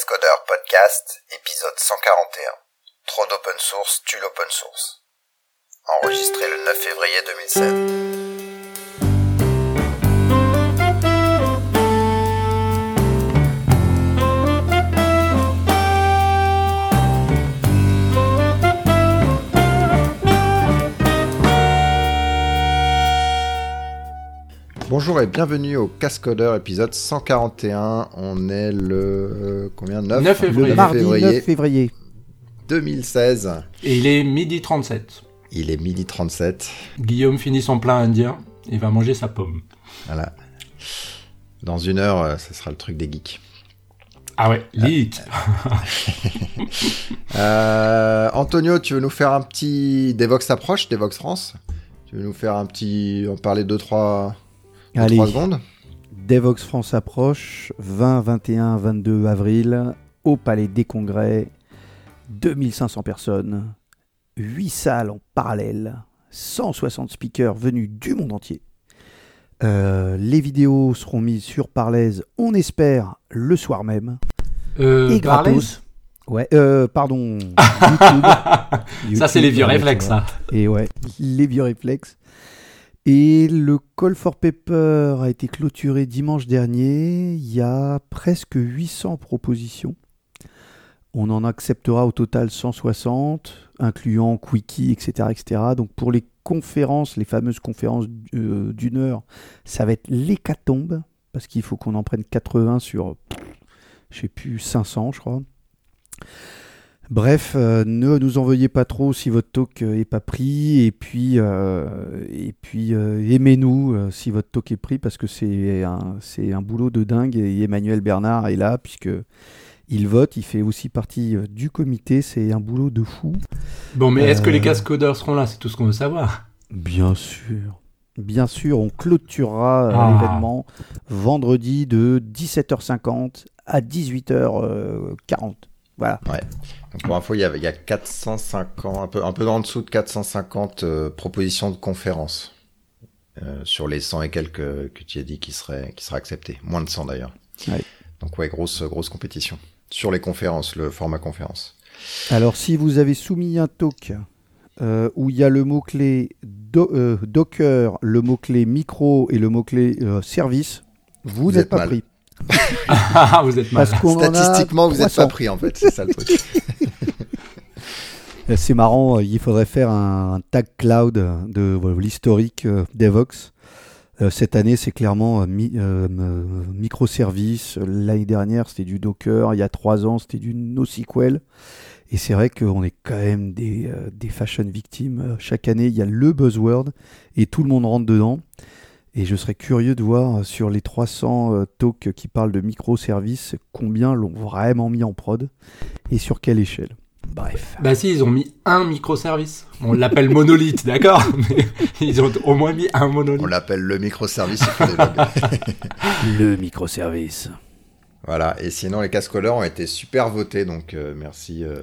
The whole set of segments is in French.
Cascodeur Podcast, épisode 141. Trop d'open source tue l'open source. Enregistré le 9 février 2016. Bonjour et bienvenue au Cascodeur épisode 141. On est le euh, combien? 9, 9 février. Le Mardi février 9 février. 2016. Et il est midi 37. Il est midi 37. Guillaume finit son plat indien et va manger sa pomme. Voilà. Dans une heure, euh, ce sera le truc des geeks. Ah ouais, leak. Euh, Antonio, tu veux nous faire un petit Devox approche, Devox France? Tu veux nous faire un petit, en parler deux trois, Allez, secondes Devox France approche, 20, 21, 22 avril, au Palais des Congrès, 2500 personnes, 8 salles en parallèle, 160 speakers venus du monde entier. Euh, les vidéos seront mises sur Parlaise, on espère, le soir même. Euh, et gratos. Ouais, euh, pardon. YouTube. Ça, c'est les vieux réflexes. Et ouais, les vieux réflexes. Et le Call for Paper a été clôturé dimanche dernier. Il y a presque 800 propositions. On en acceptera au total 160, incluant Quickie, etc., etc. Donc pour les conférences, les fameuses conférences euh, d'une heure, ça va être l'hécatombe, parce qu'il faut qu'on en prenne 80 sur, je sais plus, 500, je crois. Bref, euh, ne nous envoyez pas trop si votre talk euh, est pas pris, et puis, euh, et puis euh, aimez-nous euh, si votre talk est pris, parce que c'est un, c'est un boulot de dingue, et Emmanuel Bernard est là, puisque il vote, il fait aussi partie du comité, c'est un boulot de fou. Bon, mais est-ce que les cascodeurs seront là? C'est tout ce qu'on veut savoir. Bien sûr. Bien sûr, on clôturera Ah. l'événement vendredi de 17h50 à 18h40. Voilà. Donc pour info, il y a, il y a 450, un peu, un peu en dessous de 450 euh, propositions de conférences euh, sur les 100 et quelques que tu as dit qui seraient, qui seraient acceptées. Moins de 100 d'ailleurs. Ouais. Donc ouais, grosse, grosse compétition. Sur les conférences, le format conférence. Alors, si vous avez soumis un talk euh, où il y a le mot-clé do- Docker, le mot-clé micro et le mot-clé service, vous n'êtes êtes pas mal. pris. Ah, vous êtes mal. Parce qu'on en a Statistiquement, vous n'êtes 300. pas pris en fait, c'est ça le truc. C'est marrant, euh, il faudrait faire un, tag cloud de l'historique euh, Devox. Euh, cette année, c'est clairement mi- euh, microservices. L'année dernière, c'était du Docker. Il y a trois ans, c'était du NoSQL. Et c'est vrai qu'on est quand même des, des fashion victimes. Chaque année, il y a le buzzword et tout le monde rentre dedans. Et je serais curieux de voir sur les 300 euh, talks qui parlent de microservices, combien l'ont vraiment mis en prod et sur quelle échelle. Bref. Bah si, ils ont mis un microservice. On l'appelle monolithe, d'accord? Mais ils ont au moins mis un monolithe. On l'appelle le microservice. Le microservice. voilà. Et sinon, les cascoleurs ont été super votés, donc euh, merci. euh,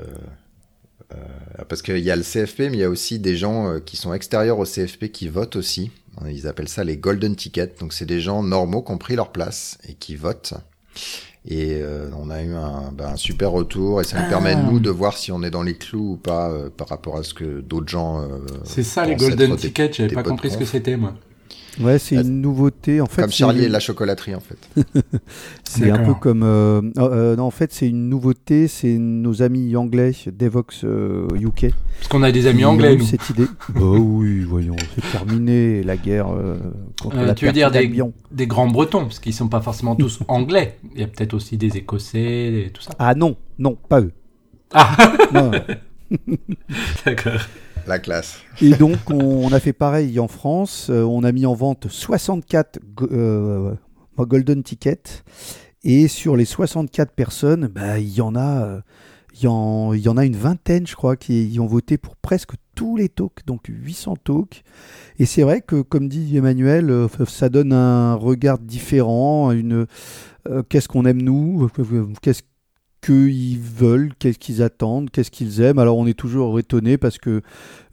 parce qu'il y a le CFP, mais il y a aussi des gens euh, qui sont extérieurs au CFP qui votent aussi. Ils appellent ça les golden tickets. Donc c'est des gens normaux qui ont pris leur place et qui votent. Et euh, on a eu un, ben, un super retour et ça nous permet nous de voir si on est dans les clous ou pas euh, par rapport à ce que d'autres gens. euh, C'est ça les golden tickets, j'avais pas compris ce que c'était moi. Ouais, c'est Ah, une nouveauté. En fait, Comme Charlie et la chocolaterie en fait. C'est un peu comme. euh, euh, non, en fait, c'est une nouveauté. C'est nos amis anglais, Devox euh, UK. Parce qu'on a des qui amis ont anglais, eu nous. cette idée. oh oui, voyons, c'est terminé la guerre euh, contre Euh, la tu veux dire des, grands bretons, parce qu'ils sont pas forcément tous anglais. Il y a peut-être aussi des écossais et tout ça. Ah non, non, pas eux. Ah, Non. d'accord. La classe. Et donc, on, a fait pareil en France. Euh, on a mis en vente 64 go- euh, Golden Tickets. Et sur les 64 personnes, bah, il y en a. euh, il y, en, a une vingtaine, je crois, qui ont voté pour presque tous les talks, donc 800 talks. Et c'est vrai que, comme dit Emmanuel, ça donne un regard différent, qu'est-ce qu'on aime nous, qu'est-ce qu'ils veulent, qu'est-ce qu'ils attendent, qu'est-ce qu'ils aiment. Alors on est toujours étonné parce que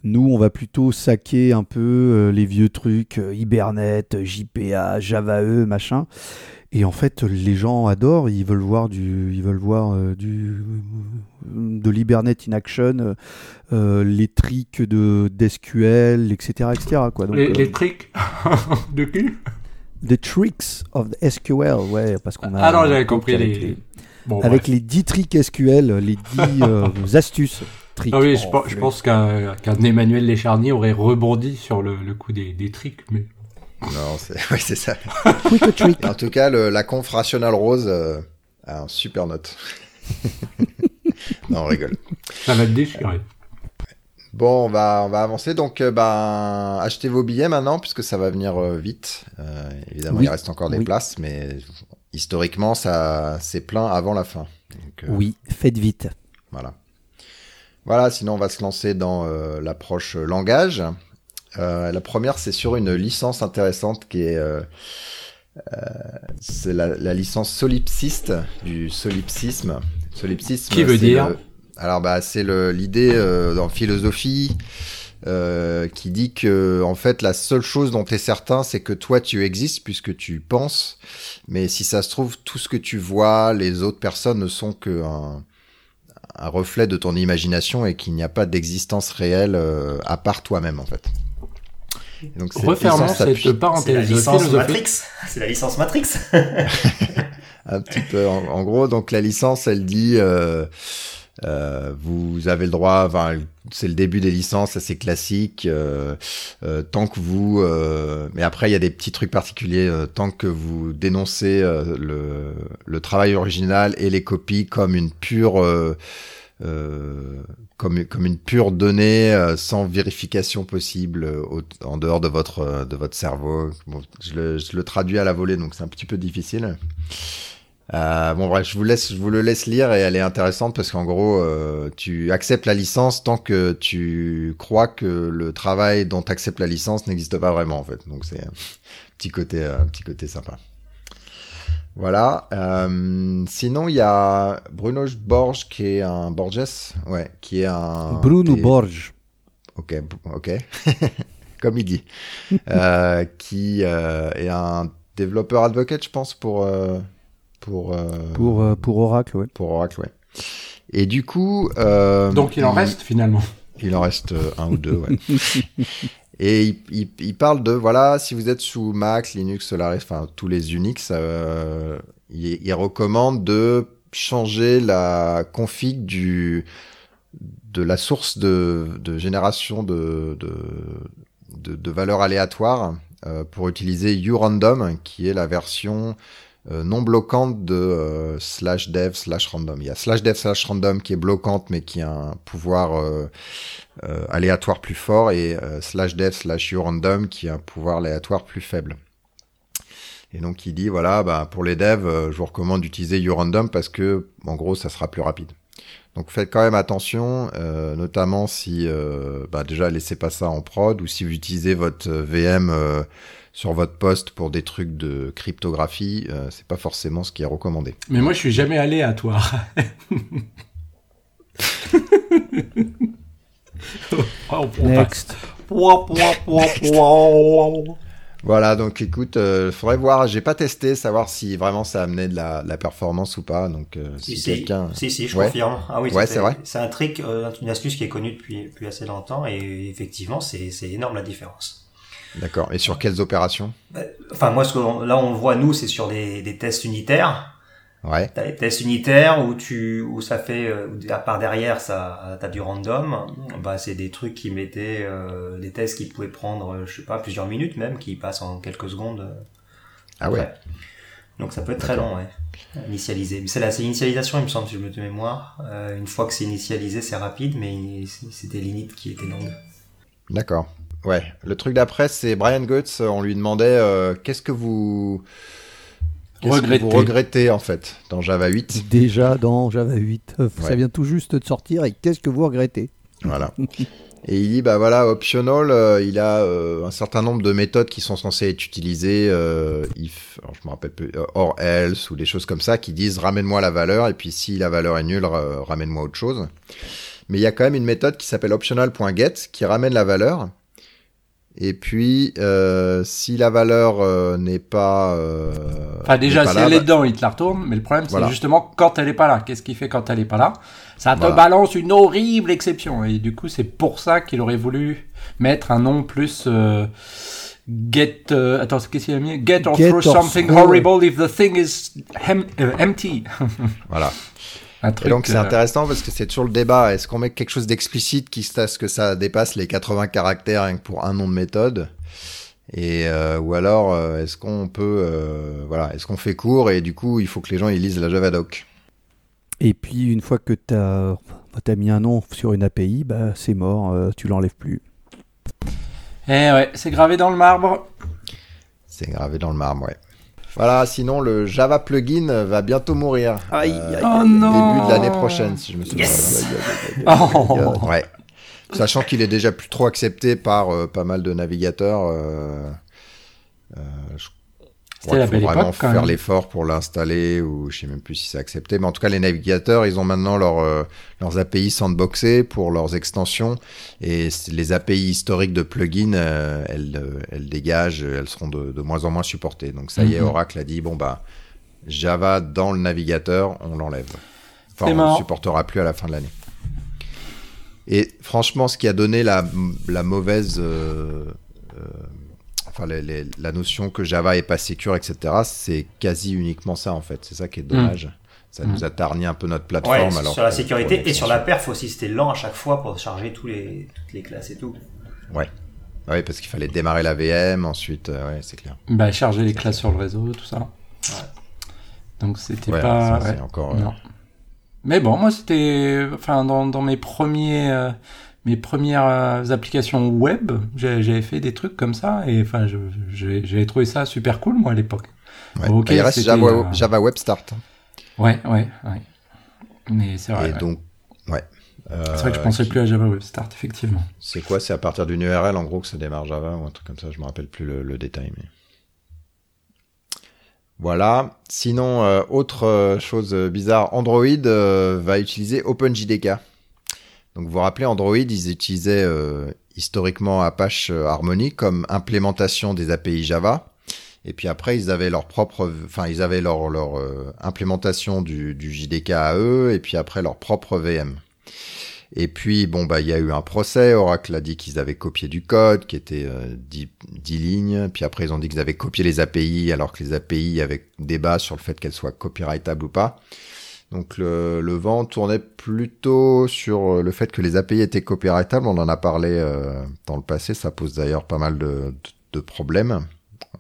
nous, on va plutôt saquer un peu euh, les vieux trucs, euh, Hibernate, JPA, Java E, machin. Et en fait, les gens adorent, ils veulent voir du, ils veulent voir euh, du, de l'Hibernet in action, euh, les tricks de d'SQL, etc., etc. Quoi. Donc, les, euh, les tricks de cul? The tricks of the SQL, ouais, parce qu'on a. Ah non, j'avais compris les- les, Bon, avec bref. les 10 tricks SQL, les 10 euh, astuces. Tricks. Ah oui, Oh, je, flemme. pense qu'un Emmanuel Lécharnier aurait rebondi sur le, le coup des, des tricks, mais Non, c'est oui, c'est ça. Quick trick. En tout cas, le- la conf Rational Rose euh, a un super note. non, on rigole. ça va te déchirer. Bon, on va, on va avancer. Donc, euh, ben, achetez vos billets maintenant, puisque ça va venir euh, vite. Euh, évidemment, Oui. il reste encore des Oui. places, mais historiquement, ça c'est plein avant la fin. Donc, euh, Oui, faites vite. Voilà. Voilà, sinon on va se lancer dans euh, l'approche euh, langage. Euh, la première, c'est sur une licence intéressante qui est, euh, euh, c'est la, la licence solipsiste du solipsisme. Solipsisme. Qui veut c'est dire le- Alors bah c'est l'idée euh, en philosophie euh, qui dit que en fait la seule chose dont tu es certain, c'est que toi tu existes puisque tu penses. Mais si ça se trouve, tout ce que tu vois, les autres personnes ne sont que un, un reflet de ton imagination et qu'il n'y a pas d'existence réelle euh, à part toi-même en fait. Et donc, Refermons cette C'est la licence. Matrix. C'est la licence Matrix. un petit peu. En, en gros, donc la licence, elle dit, euh, euh, vous avez le droit. Enfin, c'est le début des licences, assez classique. euh, euh, tant que vous, euh, mais après, il y a des petits trucs particuliers. euh, tant que vous dénoncez le, le travail original et les copies comme une pure euh, comme, comme une pure donnée euh, sans vérification possible au- en dehors de votre, de votre cerveau. Bon, je, le, je le traduis à la volée, donc c'est un petit peu difficile. Euh, bon bref, je vous laisse, je vous le laisse lire et elle est intéressante parce qu'en gros, euh, tu acceptes la licence tant que tu crois que le travail dont tu acceptes la licence n'existe pas vraiment en fait. Donc c'est un petit côté, un petit côté sympa. Voilà. Euh, sinon, il y a Bruno Borges qui est un Borges, ouais, qui est un Bruno des- Borges. Ok, ok. Comme il dit. Euh, qui euh, est un développeur advocate, je pense, pour euh, pour euh, Pour, euh, pour Oracle, ouais. pour Oracle, ouais. Et du coup, euh, Donc il en reste finalement. il en reste un ou deux, ouais. Et il, il- il parle de, voilà, si vous êtes sous Mac, Linux, Solaris, enfin tous les Unix, euh, il, il recommande de changer la config du, de la source de, de génération de, de, de, de valeurs aléatoires euh, pour utiliser urandom, qui est la version euh, non bloquante de euh, slash dev slash random. Il y a slash dev slash random qui est bloquante mais qui a un pouvoir euh, euh, aléatoire plus fort et euh, slash dev slash urandom qui a un pouvoir aléatoire plus faible. Et donc il dit voilà bah, pour les devs euh, je vous recommande d'utiliser urandom parce que en gros ça sera plus rapide. Donc faites quand même attention, euh, notamment si euh, bah, déjà laissez pas ça en prod ou si vous utilisez votre euh, VM euh, sur votre poste pour des trucs de cryptographie, euh, c'est pas forcément ce qui est recommandé. Mais moi je suis jamais aléatoire. Oh. Next. Voilà, donc écoute, euh, faudrait voir, j'ai pas testé, savoir si vraiment ça amenait de la, de la performance ou pas. Donc euh, si, Si, quelqu'un, si, si, je Ouais. confirme. Ah oui, Ouais, c'est vrai. C'est un trick, euh, une astuce qui est connue depuis, depuis assez longtemps et effectivement, c'est énorme la différence. D'accord. Et sur quelles opérations? Enfin, moi, ce que là, on le voit, nous, c'est sur des, des tests unitaires. Ouais, T'as les tests unitaires où tu, où ça fait, euh, à part derrière, ça, t'as du random. Bah, c'est des trucs qui mettaient, euh, des tests qui pouvaient prendre, euh, je sais pas, plusieurs minutes même, qui passent en quelques secondes. euh, ah ouais. Donc ça peut être très long, ouais. Initialiser. Mais c'est la, c'est l'initialisation, il me semble, si je me de mémoire. Euh, une fois que c'est initialisé, c'est rapide, mais c'est des limites qui étaient longues. D'accord. Ouais. Le truc d'après, c'est Brian Goetz. On lui demandait euh, qu'est-ce que vous que Regrettez. vous regrettez en fait dans Java 8. Déjà dans Java 8. Euh, Ça vient tout juste de sortir et qu'est-ce que vous regrettez? Voilà. Et il dit bah voilà optional, euh, il a euh, un certain nombre de méthodes qui sont censées être utilisées, euh, if, alors je me rappelle plus, euh, or else ou des choses comme ça qui disent ramène-moi la valeur et puis si la valeur est nulle ra- ramène-moi autre chose. Mais il y a quand même une méthode qui s'appelle optional.get qui ramène la valeur. Et puis, euh, si la valeur euh, n'est pas. Euh, Enfin, déjà, n'est pas si là, elle est bah- dedans, il te la retourne. Mais le problème, c'est Voilà. justement quand elle est pas là. Qu'est-ce qui fait quand elle est pas là? Ça te Voilà. balance une horrible exception. Et du coup, c'est pour ça qu'il aurait voulu mettre un nom plus. euh, Get. euh, attends, qu'est-ce qu'il a mis? Get or Get through or something through. horrible if the thing is hem- euh, empty. Voilà. Un Et donc c'est euh, intéressant parce que c'est toujours le débat. Est-ce qu'on met quelque chose d'explicite qui à ce que ça dépasse les 80 caractères pour un nom de méthode? Et euh, ou alors euh, est-ce qu'on peut euh, voilà est-ce qu'on fait court et du coup il faut que les gens ils lisent la Javadoc. Et puis une fois que tu as, mis un nom sur une API, bah, c'est mort, euh, tu l'enlèves plus. Eh ouais, c'est gravé dans le marbre. C'est gravé dans le marbre, ouais. Voilà, sinon le Java plugin va bientôt mourir. Aïe, Euh, aïe, Oh Début non de l'année prochaine, si je me souviens. Yes. Oh. Ouais. Sachant qu'il est déjà plus trop accepté par euh, pas mal de navigateurs. Euh, euh, je C'était qu'il faut vraiment quand faire l'effort pour l'installer ou je sais même plus si c'est accepté. Mais en tout cas, les navigateurs, ils ont maintenant leur, euh, leurs API sandboxées pour leurs extensions et les API historiques de plugins, euh, elles, euh, elles dégagent, elles seront de, de moins en moins supportées. Donc ça y est, Mhm. Oracle a dit bon bah Java dans le navigateur, on l'enlève. Enfin, on ne supportera plus à la fin de l'année. Et franchement, ce qui a donné la, la mauvaise, euh, euh, enfin les- les- la notion que Java est pas sécure, etc., c'est quasi uniquement ça en fait. C'est ça qui est dommage. Ça Mm. nous a tarni un peu notre Ouais, plateforme. alors sur la sécurité et sur la perf aussi, c'était lent à chaque fois pour charger tous les, toutes les classes et tout. Ouais, parce qu'il fallait démarrer la VM, ensuite, euh, ouais, c'est clair. Bah, charger les classes sur le réseau, tout ça. Donc c'était Ouais, pas. ça, c'est ouais. encore. euh, Non. Mais bon, moi c'était, enfin dans, dans mes premiers, euh, mes premières euh, applications web, j'avais fait des trucs comme ça et enfin j'avais trouvé ça super cool moi à l'époque. ouais. Il reste Java, euh, Java Web Start. Ouais, ouais, ouais. Mais c'est vrai. et ouais. donc, ouais. Euh, c'est vrai que je pensais qui- plus à Java Web Start effectivement. C'est quoi C'est à partir d'une URL en gros que ça démarre Java ou un truc comme ça? Je me rappelle plus le, le détail. Mais... Voilà. Sinon, euh, autre euh, chose euh, bizarre, Android euh, va utiliser OpenJDK. Donc vous vous rappelez, Android, ils utilisaient euh, historiquement Apache euh, Harmony comme implémentation des API Java. Et puis après, ils avaient leur propre, enfin, ils avaient leur, leur euh, implémentation du, du JDK à eux, et puis après leur propre VM. Et puis, bon, bah, il y a eu un procès. Oracle a dit qu'ils avaient copié du code, qui était euh, 10, 10 lignes. Puis après, ils ont dit qu'ils avaient copié les API, alors que les API avaient débat sur le fait qu'elles soient copyrightable ou pas. Donc, le, vent tournait plutôt sur le fait que les API étaient copyrightables. On en a parlé euh, dans le passé. Ça pose d'ailleurs pas mal de, problèmes.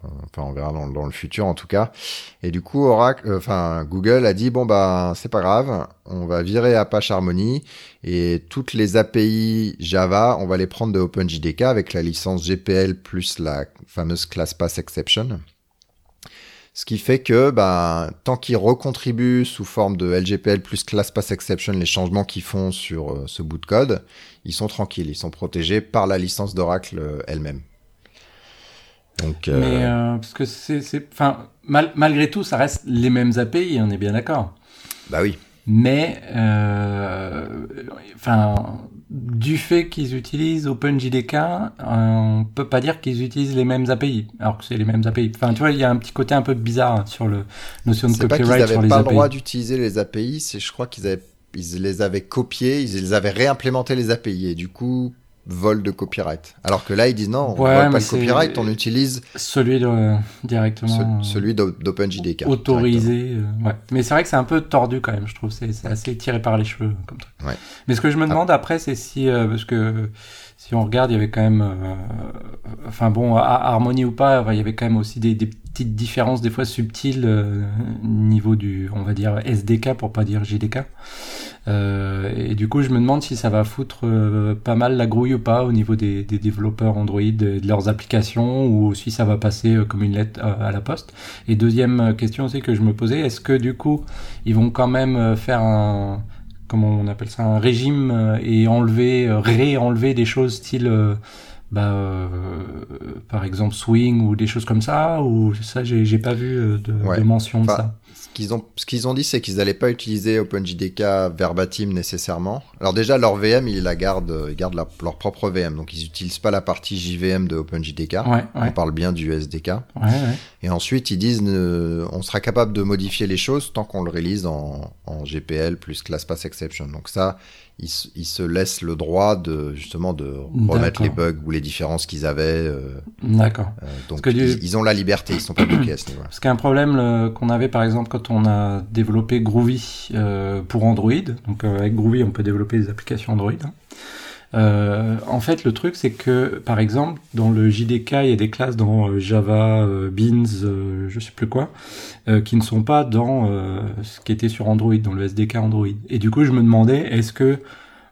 Euh, Enfin, on verra dans, le futur en tout cas. Et du coup, Oracle, euh, enfin Google a dit bon bah c'est pas grave, on va virer Apache Harmony et toutes les API Java, on va les prendre de OpenJDK avec la licence GPL plus la fameuse class pass exception. Ce qui fait que bah, tant qu'ils recontribuent sous forme de LGPL plus class pass exception les changements qu'ils font sur euh, ce bout de code, ils sont tranquilles, ils sont protégés par la licence d'Oracle euh, elle-même. Donc, euh, Mais euh, parce que c'est, enfin mal- malgré tout, ça reste les mêmes API, on est bien d'accord. bah oui, Mais, euh, enfin, du fait qu'ils utilisent OpenJDK, euh, on peut pas dire qu'ils utilisent les mêmes API, alors que c'est les mêmes API. Enfin, tu vois, il y a un petit côté un peu bizarre sur le notion de C'est pas qu'ils copyright sur les pas le API. droit d'utiliser les API, c'est je crois qu'ils avaient ils les avaient copiés, ils les avaient réimplémentés les API et du coup vol de copyright. Alors que là ils disent non, on Ouais, vole pas le copyright, on utilise Celui de, directement. ce- celui d'O- d'OpenJDK. autorisé. euh, ouais. Mais c'est vrai que c'est un peu tordu quand même, je trouve. C'est c'est assez tiré par les cheveux comme truc. Ouais. Mais ce que je Ah. me demande après, c'est si, euh, parce que si on regarde, il y avait quand même, euh, enfin bon, à Harmonie ou pas, il y avait quand même aussi des, petites différences des fois subtiles euh, niveau du, on va dire SDK pour pas dire JDK. Euh, et du coup, je me demande si ça va foutre euh, pas mal la grouille ou pas au niveau des, développeurs Android et de leurs applications, ou si ça va passer euh, comme une lettre euh, à la poste. Et deuxième question aussi que je me posais, est-ce que du coup, ils vont quand même faire un, comment on appelle ça, un régime euh, et enlever, euh, ré-enlever des choses style, euh, bah, euh, par exemple swing ou des choses comme ça ou ça j'ai pas vu euh, de, Ouais. de mention de Enfin, ça. Ce qu'ils ont, ce qu'ils ont dit, c'est qu'ils n'allaient pas utiliser OpenJDK verbatim nécessairement. Alors déjà, leur VM, ils la gardent, ils gardent la- leur propre VM, donc ils n'utilisent pas la partie JVM de OpenJDK. Ouais, On parle bien du SDK. Et ensuite, ils disent, euh, on sera capable de modifier les choses tant qu'on le release en, en GPL plus ClassPass Exception. Donc ça, ils, se- ils se laissent le droit de justement de remettre les bugs ou les différences qu'ils avaient. euh, D'accord. euh, donc que du- ils, ont la liberté, ils sont pas bloqués à ce niveau-là. Parce qu'un problème le- qu'on avait par exemple quand on a développé Groovy euh, pour Android, donc euh, avec Groovy on peut développer des applications Android. hein. Euh, en fait le truc c'est que par exemple dans le JDK il y a des classes dans euh, Java, euh, Beans, je sais plus quoi, qui ne sont pas dans ce qui était sur Android, dans le SDK Android. Et du coup je me demandais est-ce que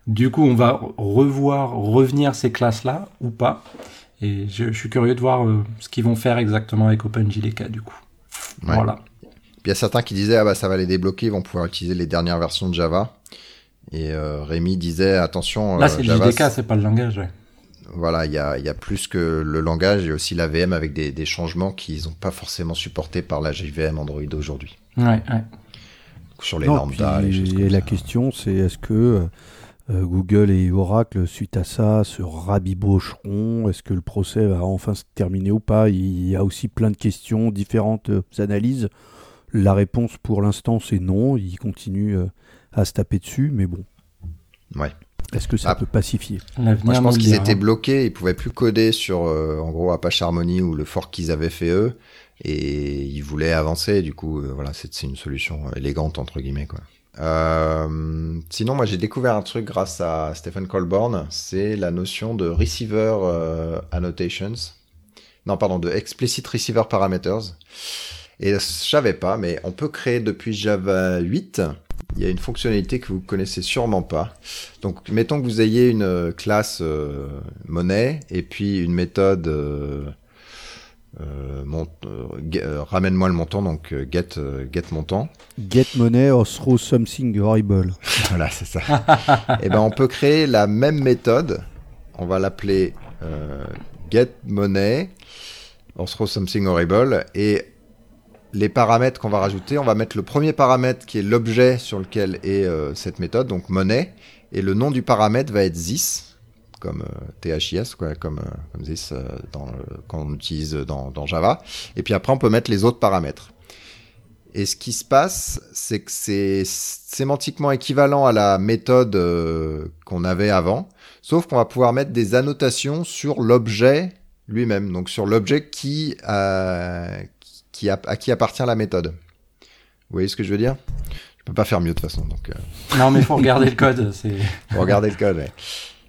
du coup on va revoir revenir ces classes là ou pas? Et je, je suis curieux de voir ce qu'ils vont faire exactement avec OpenJDK du coup. Ouais. Voilà. Puis il y a certains qui disaient ah bah ça va les débloquer, ils vont pouvoir utiliser les dernières versions de Java. Et euh, Rémi disait attention, Là, euh, c'est le JDK, c'est pas le langage, ouais. voilà, il y a, il y a plus que le langage, il y a aussi la VM avec des, des changements qui sont pas forcément supportés par la JVM Android aujourd'hui. Ouais, ouais. Sur les Non, lambda, puis, les choses et la question, c'est est-ce que euh, Google et Oracle, suite à ça, se rabibocheront? Est-ce que le procès va enfin se terminer ou pas? Il y a aussi plein de questions, différentes euh, analyses. La réponse pour l'instant, c'est non. Ils continuent euh, à se taper dessus, mais bon. Ouais. Est-ce que ça Ah. peut pacifier? Moi, je pense qu'ils étaient bloqués, ils pouvaient plus coder sur, euh, en gros, Apache Harmony ou le fork qu'ils avaient fait eux, et ils voulaient avancer. Du coup, euh, voilà, c'est une solution élégante entre guillemets, quoi. Euh, sinon, moi, j'ai découvert un truc grâce à Stephen Colborn, c'est la notion de receiver euh, annotations. Non, pardon, de explicit receiver parameters. Et je savais pas, mais on peut créer depuis Java 8. Il y a une fonctionnalité que vous connaissez sûrement pas. Donc, mettons que vous ayez une euh, classe euh, monnaie et puis une méthode euh, euh, ramène-moi le montant, donc get get montant. Get money or throw something horrible. Voilà, c'est ça. et ben, on peut créer la même méthode. On va l'appeler get money or throw something horrible et les paramètres qu'on va rajouter, on va mettre le premier paramètre qui est l'objet sur lequel est euh, cette méthode, donc monnaie, et le nom du paramètre va être this, comme euh, THIS, comme, euh, comme this euh, dans qu'on utilise dans, Java. Et puis après, on peut mettre les autres paramètres. Et ce qui se passe, c'est que c'est sémantiquement équivalent à la méthode qu'on avait avant, sauf qu'on va pouvoir mettre des annotations sur l'objet lui-même, donc sur l'objet qui, euh, qui a- à qui appartient la méthode. Vous voyez ce que je veux dire? Je peux pas faire mieux de toute façon, donc euh, Non, mais il faut regarder le code. Faut regarder le code. ouais.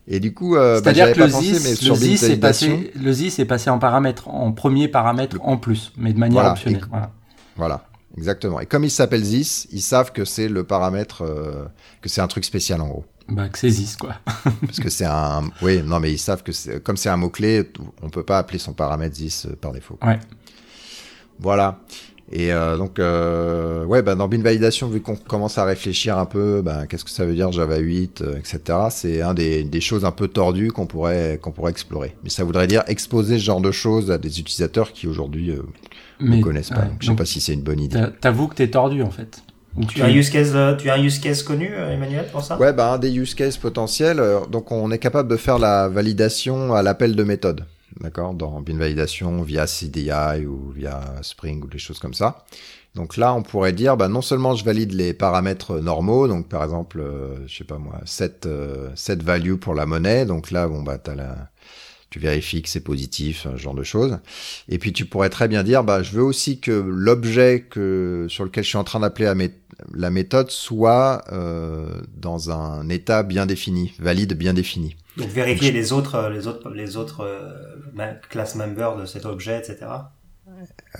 Et du coup, euh, bah, C'est-à-dire que le pensé, ZIS, le ZIS est passé, le ZIS est passé en paramètre, en premier paramètre en plus, mais de manière Voilà. optionnelle. Et- Voilà. Voilà, exactement. Et comme il s'appelle ZIS, ils savent que c'est le paramètre, euh, que c'est un truc spécial en gros. Bah, que c'est ZIS, quoi. Parce que c'est un. Oui, non, mais ils savent que comme c'est un mot-clé, on peut pas appeler son paramètre ZIS par défaut. Ouais. Voilà. Et euh, donc, euh, ouais, bah, dans bin validation, vu qu'on commence à réfléchir un peu, bah, qu'est-ce que ça veut dire Java 8, euh, etc. C'est un des, des choses un peu tordues qu'on pourrait qu'on pourrait explorer. Mais ça voudrait dire exposer ce genre de choses à des utilisateurs qui aujourd'hui euh, ne connaissent pas. ouais, Donc, je sais donc, pas si c'est une bonne idée. t'a- T'avoues que t'es tordu, en fait. Ou Tu as un use case, euh, tu as un use case connu, euh, Emmanuel, pour ça? Ouais, bah, un des use cases potentiels, euh, donc on est capable de faire la validation à l'appel de méthode. D'accord Dans bin validation via CDI ou via Spring ou des choses comme ça. Donc là, on pourrait dire, bah, non seulement je valide les paramètres normaux, donc par exemple, euh, je sais pas moi, set, euh, set value pour la monnaie. Donc là, bon, bah, t'as la, tu vérifies que c'est positif, ce genre de choses. Et puis tu pourrais très bien dire, bah, je veux aussi que l'objet que sur lequel je suis en train d'appeler la, la méthode soit euh, dans un état bien défini, valide bien défini. Donc vérifier les autres, euh, les autres, les autres euh, ma- class members de cet objet, etc.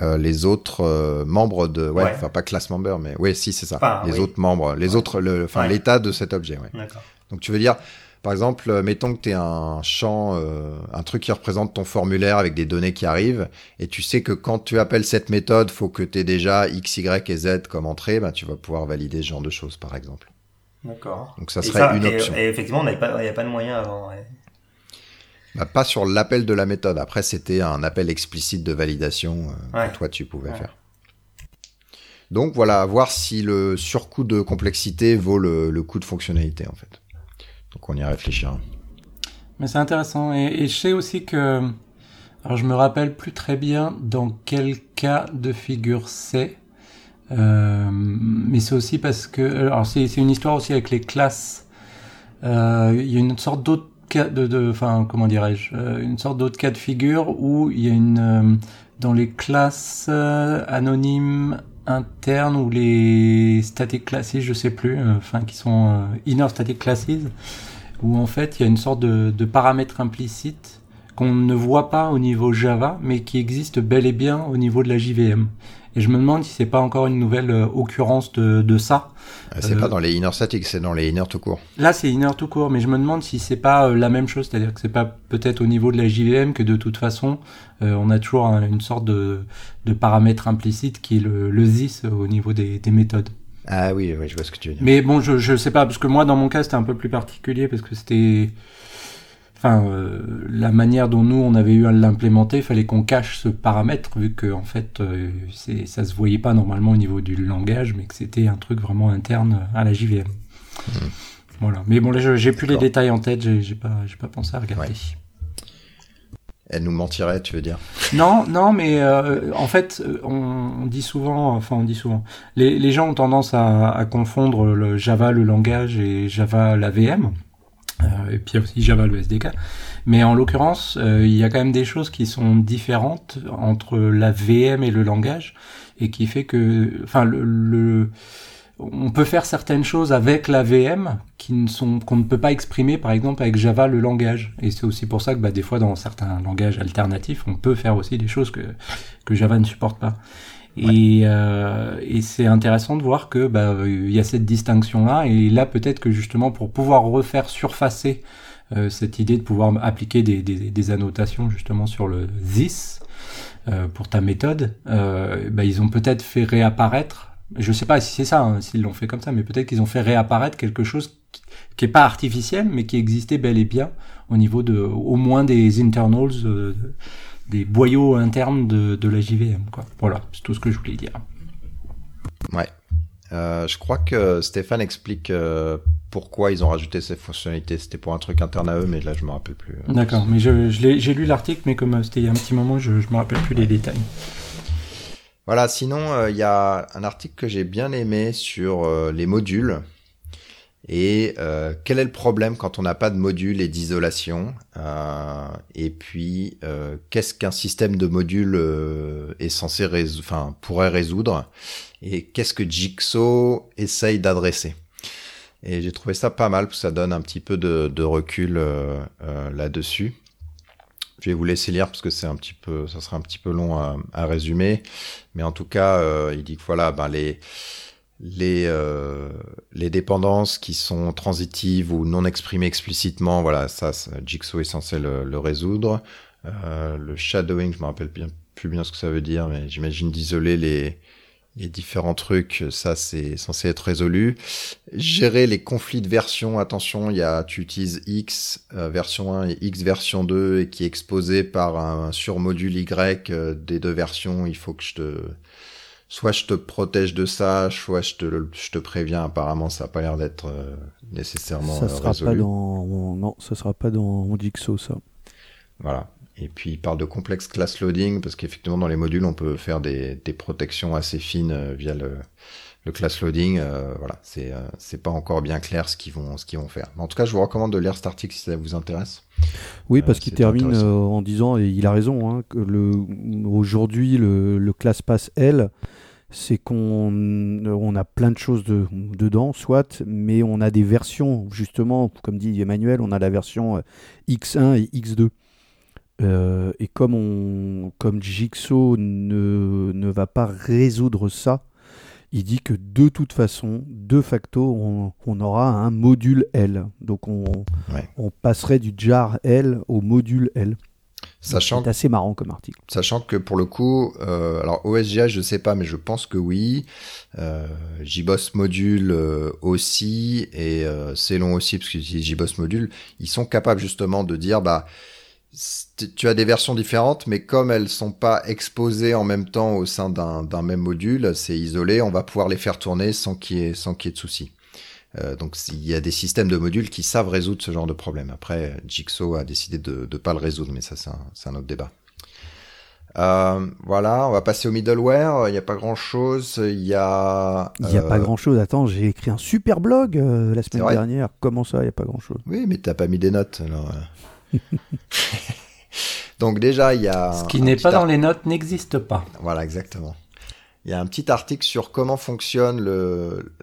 Euh, les autres euh, membres de, ouais, Ouais. enfin pas class member, mais oui, si c'est ça, Enfin, les oui. autres membres, les Ouais. autres, le, enfin l'état de cet objet. Donc tu veux dire, par exemple, mettons que tu un champ, euh, un truc qui représente ton formulaire avec des données qui arrivent, et tu sais que quand tu appelles cette méthode, faut que tu aies déjà X, Y et Z comme entrée, ben, tu vas pouvoir valider ce genre de choses, par exemple. D'accord. Donc ça Et serait une option. Et, effectivement, on n'avait pas, il n'y a pas de moyen avant. ouais. Bah, pas sur l'appel de la méthode. Après, c'était un appel explicite de validation euh, Ouais. que toi tu pouvais Ouais. faire. Donc voilà, à voir si le surcoût de complexité vaut le, le coût de fonctionnalité en fait. Donc on y réfléchira. Mais c'est intéressant. Et, et je sais aussi que. Alors, je me rappelle plus très bien dans quel cas de figure c'est. Euh, mais c'est aussi parce que. Alors, c'est une histoire aussi avec les classes. Euh, Il y a une sorte d'autre cas de. de- Enfin, comment dirais-je euh, Une sorte d'autre cas de figure où il y a une. dans les classes anonymes internes ou les static classes, je sais plus, enfin qui sont inner static classes, où en fait il y a une sorte de, de paramètre implicite qu'on ne voit pas au niveau Java, mais qui existe bel et bien au niveau de la JVM. Et je me demande si c'est pas encore une nouvelle euh, occurrence de, de ça. Euh, C'est Euh, pas dans les inner statics, c'est dans les inner tout court. Là, c'est inner tout court, mais je me demande si c'est pas euh, la même chose, c'est-à-dire que c'est pas peut-être au niveau de la JVM que de toute façon, euh, on a toujours un- une sorte de, de paramètre implicite qui est le, le this au niveau des, des méthodes. Ah oui, oui, je vois ce que tu veux dire. Mais bon, je, je sais pas, parce que moi, dans mon cas, c'était un peu plus particulier, parce que c'était... Enfin, euh, la manière dont nous, on avait eu à l'implémenter, il fallait qu'on cache ce paramètre, vu que, en fait, euh, c'est, ça se voyait pas normalement au niveau du langage, mais que c'était un truc vraiment interne à la JVM. Voilà. Mais bon, là, j'ai plus les Hmm. Détails en tête, j'ai, j'ai pas, j'ai pas pensé à regarder. Ouais. Elle nous mentirait, tu veux dire? Non, non, mais euh, en fait, on, on dit souvent, enfin on dit souvent, les, les gens ont tendance à, à confondre le Java, le langage, et Java, la VM, et puis aussi Java, le SDK. Mais en l'occurrence, euh, il y a quand même des choses qui sont différentes entre la VM et le langage, et qui fait que, enfin, le, le- on peut faire certaines choses avec la VM qui ne sont qu'on ne peut pas exprimer par exemple avec Java le langage et c'est aussi pour ça que bah, des fois dans certains langages alternatifs on peut faire aussi des choses que que Java ne supporte pas et, euh, et c'est intéressant de voir que bah il y a cette distinction là et là peut-être que justement pour pouvoir refaire surfacer euh, cette idée de pouvoir appliquer des, des, des annotations justement sur le this euh, pour ta méthode, euh, bah, ils ont peut-être fait réapparaître je sais pas si c'est ça, hein, s'ils l'ont fait comme ça, mais peut-être qu'ils ont fait réapparaître quelque chose qui, qui est pas artificiel, mais qui existait bel et bien au niveau de, au moins des internals, euh, des boyaux internes de, de la JVM. Quoi. Voilà, c'est tout ce que je voulais dire. Ouais. Euh, je crois que Stéphane explique euh, pourquoi ils ont rajouté ces fonctionnalités. C'était pour un truc interne à eux, mais là je me rappelle plus. D'accord, mais je, je j'ai lu l'article, mais comme euh, c'était il y a un petit moment, je, je me rappelle plus les détails. Voilà, sinon, il y a un article que j'ai bien aimé sur les modules. Et euh, quel est le problème quand on n'a pas de module et d'isolation Euh, Et puis, euh, qu'est-ce qu'un système de modules euh, est censé résoudre, enfin, pourrait résoudre Et qu'est-ce que Jigsaw essaye d'adresser? Et j'ai trouvé ça pas mal, parce que ça donne un petit peu de, de recul euh, euh, là-dessus. Je vais vous laisser lire parce que c'est un petit peu, ça sera un petit peu long à, à résumer. Mais en tout cas, il dit que voilà, ben les les euh, les dépendances qui sont transitives ou non exprimées explicitement, voilà, ça, Jigsaw est censé le, résoudre. Euh, le shadowing, je me rappelle plus bien ce que ça veut dire, mais j'imagine d'isoler les différents trucs, ça c'est censé être résolu. Gérer les conflits de version, attention, il y a tu utilises X euh, version 1 et X version 2 et qui est exposé par un surmodule Y des deux versions, il faut que je te soit je te protège de ça, soit je te je te préviens. Apparemment, ça a pas l'air d'être euh, nécessairement Ça euh, sera résolu. pas dans non, ça sera pas dans Jigsaw ça. Voilà. Et puis il parle de complexe class loading parce qu'effectivement dans les modules on peut faire des, des protections assez fines euh, via le, le class loading. Euh, voilà, c'est euh, c'est pas encore bien clair ce qu'ils vont ce qu'ils vont faire. Mais en tout cas, je vous recommande de lire cet article si ça vous intéresse. Oui, Euh, parce qu'il termine en disant, et il a raison, hein, que le, aujourd'hui, le, le ClassPass L, c'est qu'on on a plein de choses de- dedans, soit, mais on a des versions, justement, comme dit Emmanuel, on a la version euh, X1 et X2. Euh, et comme, on, comme Jigsaw ne, ne va pas résoudre ça, il dit que de toute façon, de facto, on, on aura un module L. Donc on, Ouais. on passerait du jar L au module L. Sachant C'est assez marrant comme article. Sachant que pour le coup, euh, alors OSGI, je sais pas, mais je pense que oui. Euh, JBoss Module euh, aussi et euh, Célon aussi, parce utilisent JBoss Module, ils sont capables justement de dire, bah, tu as des versions différentes, mais comme elles sont pas exposées en même temps au sein d'un même module, c'est isolé, on va pouvoir les faire tourner sans qu'il y y ait de soucis. Euh, donc il y a des systèmes de modules qui savent résoudre ce genre de problème. Après, Jigsaw a décidé de ne pas le résoudre, mais ça c'est un, un, autre débat. Euh, voilà, on va passer au middleware. Il n'y a pas grand chose. Il y a. Il n'y a pas euh, grand chose. Attends, j'ai écrit un super blog euh, la semaine dernière. Comment ça, il n'y a pas grand chose Oui, mais t'as pas mis des notes. Alors, Donc déjà, il y a... Ce qui n'est pas dans les notes n'existe pas. Voilà, exactement. Il y a un petit article sur comment fonctionne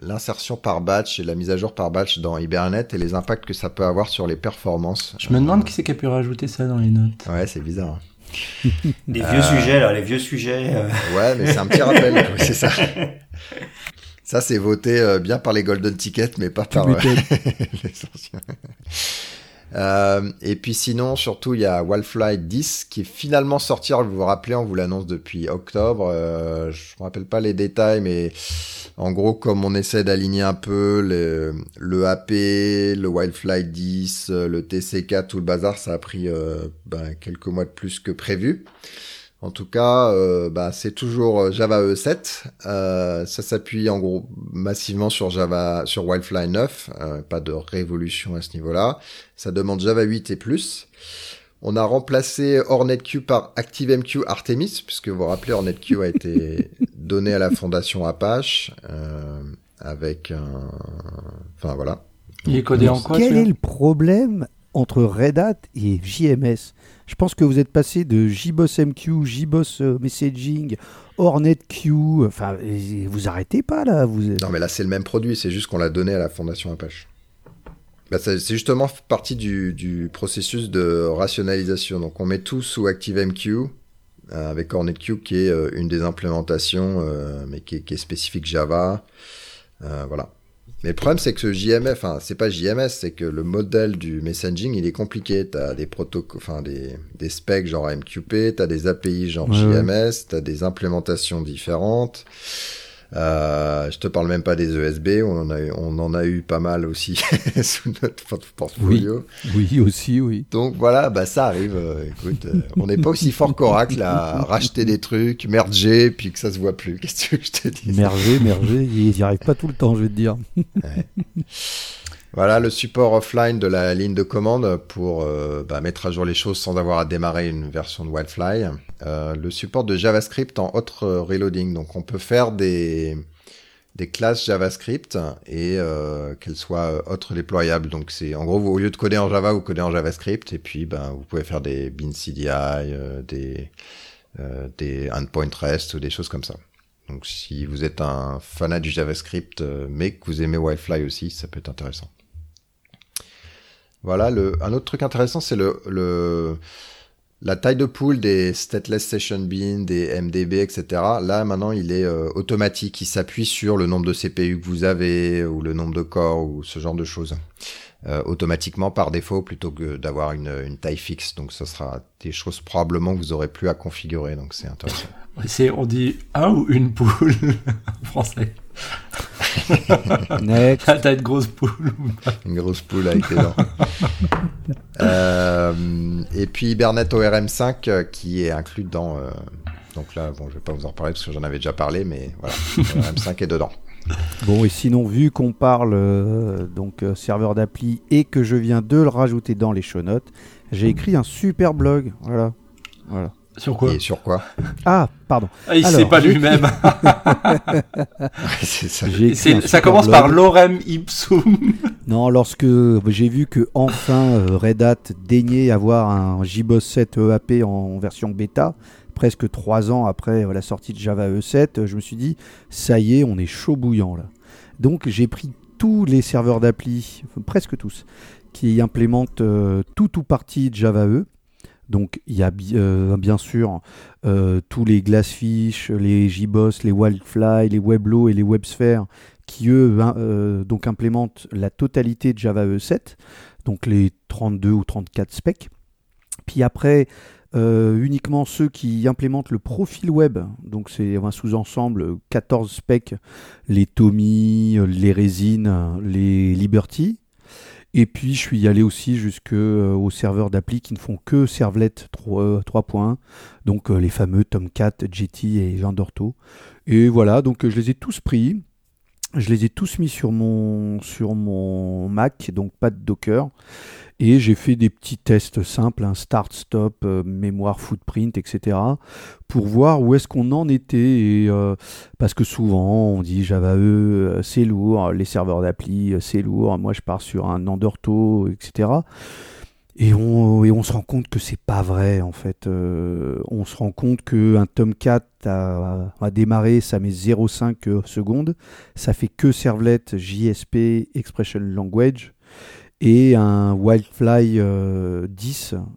l'insertion par batch et la mise à jour par batch dans Hibernate et les impacts que ça peut avoir sur les performances. Je me demande qui c'est qui a pu rajouter ça dans les notes. Ouais, c'est bizarre. les vieux sujets, là, les vieux sujets. Euh. Ouais, mais c'est un petit rappel, c'est ça. Ça, c'est voté euh, bien par les Golden Tickets, mais pas par euh, les anciens. Euh, et puis sinon, surtout, il y a Wildfly 10 qui est finalement sorti. Vous vous rappelez, on vous l'annonce depuis octobre. Euh, je me rappelle pas les détails, mais en gros, comme on essaie d'aligner un peu le, le AP, le Wildfly 10, le TCK, tout le bazar, ça a pris euh, ben, quelques mois de plus que prévu. En tout cas, euh, bah, c'est toujours euh, Java E7. Euh, ça s'appuie en gros massivement sur Java, sur Wildfly 9. Euh, pas de révolution à ce niveau-là. Ça demande Java 8 et plus. On a remplacé HornetQ par ActiveMQ Artemis, puisque vous vous rappelez, HornetQ a été donné à la fondation Apache euh, avec un... Enfin voilà. Il est codé en quoi Quel est le problème entre Red Hat et JMS je pense que vous êtes passé de JBoss MQ, JBoss euh, Messaging, HornetQ. Enfin, vous arrêtez pas là. Non, mais là, c'est le même produit. C'est juste qu'on l'a donné à la Fondation Apache. Bah, c'est justement partie du, processus de rationalisation. Donc, on met tout sous ActiveMQ euh, avec HornetQ qui est euh, une des implémentations, mais qui est, spécifique Java. voilà. Mais le problème, c'est que ce JMF, enfin, c'est pas JMS, c'est que le modèle du messaging, il est compliqué. T'as des protocoles, enfin, des, des specs genre MQP, t'as des API genre JMS, t'as des implémentations différentes. Euh, je te parle même pas des ESB, on en a eu, on en a eu pas mal aussi sous notre portfolio. Oui, oui, aussi, oui. Donc voilà, bah ça arrive. Euh, écoute, euh, on n'est pas aussi fort qu'Oracle à racheter des trucs, merger, puis que ça se voit plus. Qu'est-ce que je te dis? Merger, merger, ils n'y arrivent pas tout le temps, je vais te dire. Voilà le support offline de la ligne de commande pour euh, bah, mettre à jour les choses sans avoir à démarrer une version de Wildfly. Euh, le support de JavaScript en autre reloading. Donc on peut faire des, des classes JavaScript et euh, qu'elles soient autres déployables. Donc c'est en gros au lieu de coder en Java, vous codez en JavaScript et puis ben vous pouvez faire des bin CDI, des des endpoint REST ou des choses comme ça. Donc si vous êtes un fanat du JavaScript mais que vous aimez Wildfly aussi, ça peut être intéressant. Voilà, le, un autre truc intéressant, c'est le, le, la taille de pool des stateless session bin, des MDB, etc. Là, maintenant, il est euh, automatique. Il s'appuie sur le nombre de CPU que vous avez ou le nombre de corps ou ce genre de choses. Euh, automatiquement par défaut plutôt que d'avoir une, une, taille fixe. Donc, ce sera des choses probablement que vous aurez plus à configurer. Donc, c'est intéressant. on dit un ou une poule en français. Next. Ah, t'as une grosse poule. une grosse poule avec des dents. euh, et puis Hibernate ORM5 euh, qui est inclus dans. Euh, donc là, bon, je vais pas vous en parler parce que j'en avais déjà parlé, mais voilà, ORM5 est dedans. Bon, et sinon, vu qu'on parle euh, donc serveur d'appli et que je viens de le rajouter dans les show notes, j'ai écrit un super blog. Voilà. Voilà. Sur quoi Et sur quoi Ah, pardon. Ah, il sait pas lui-même. ça. ça commence par lorem ipsum. non, lorsque j'ai vu que enfin euh, Red Hat daignait avoir un JBoss 7 EAP en version bêta, presque trois ans après la sortie de Java E7, je me suis dit, ça y est, on est chaud bouillant là. Donc j'ai pris tous les serveurs d'appli, presque tous, qui implémentent euh, tout ou partie de Java E donc il y a euh, bien sûr euh, tous les Glassfish, les JBoss, les Wildfly, les Weblo et les WebSphere qui eux euh, donc implémentent la totalité de Java E7, donc les 32 ou 34 specs. Puis après, uniquement ceux qui implémentent le profil web, donc c'est un sous-ensemble 14 specs, les Tommy, les Résines, les Liberty. Et puis je suis allé aussi jusque aux serveurs d'appli qui ne font que servlet 3.1, donc les fameux Tomcat, GT et Jean Dorto. Et voilà, donc je les ai tous pris. Je les ai tous mis sur mon, sur mon Mac, donc pas de Docker. Et j'ai fait des petits tests simples, start, stop, euh, mémoire, footprint, etc. pour voir où est-ce qu'on en était. Euh, parce que souvent, on dit Java E, c'est lourd, les serveurs d'appli, c'est lourd. Moi, je pars sur un Andorto, etc. Et on, et on se rend compte que c'est pas vrai en fait. on se rend compte qu'un Tomcat a, a démarré, ça met 0,5 secondes. Ça fait que servlet JSP Expression Language. Et un Wildfly 10 euh,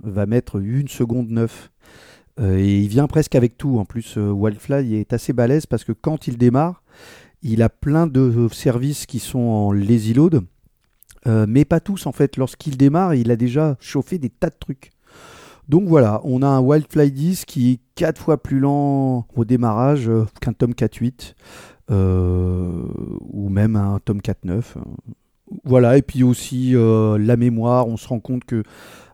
va mettre une seconde 9. Euh, et il vient presque avec tout. En plus, euh, Wildfly est assez balèze parce que quand il démarre, il a plein de services qui sont en lazy load. Mais pas tous en fait. Lorsqu'il démarre, il a déjà chauffé des tas de trucs. Donc voilà, on a un Wildfly 10 qui est 4 fois plus lent au démarrage qu'un Tomcat 8 ou même un Tomcat 9. Voilà, et puis aussi euh, la mémoire, on se rend compte que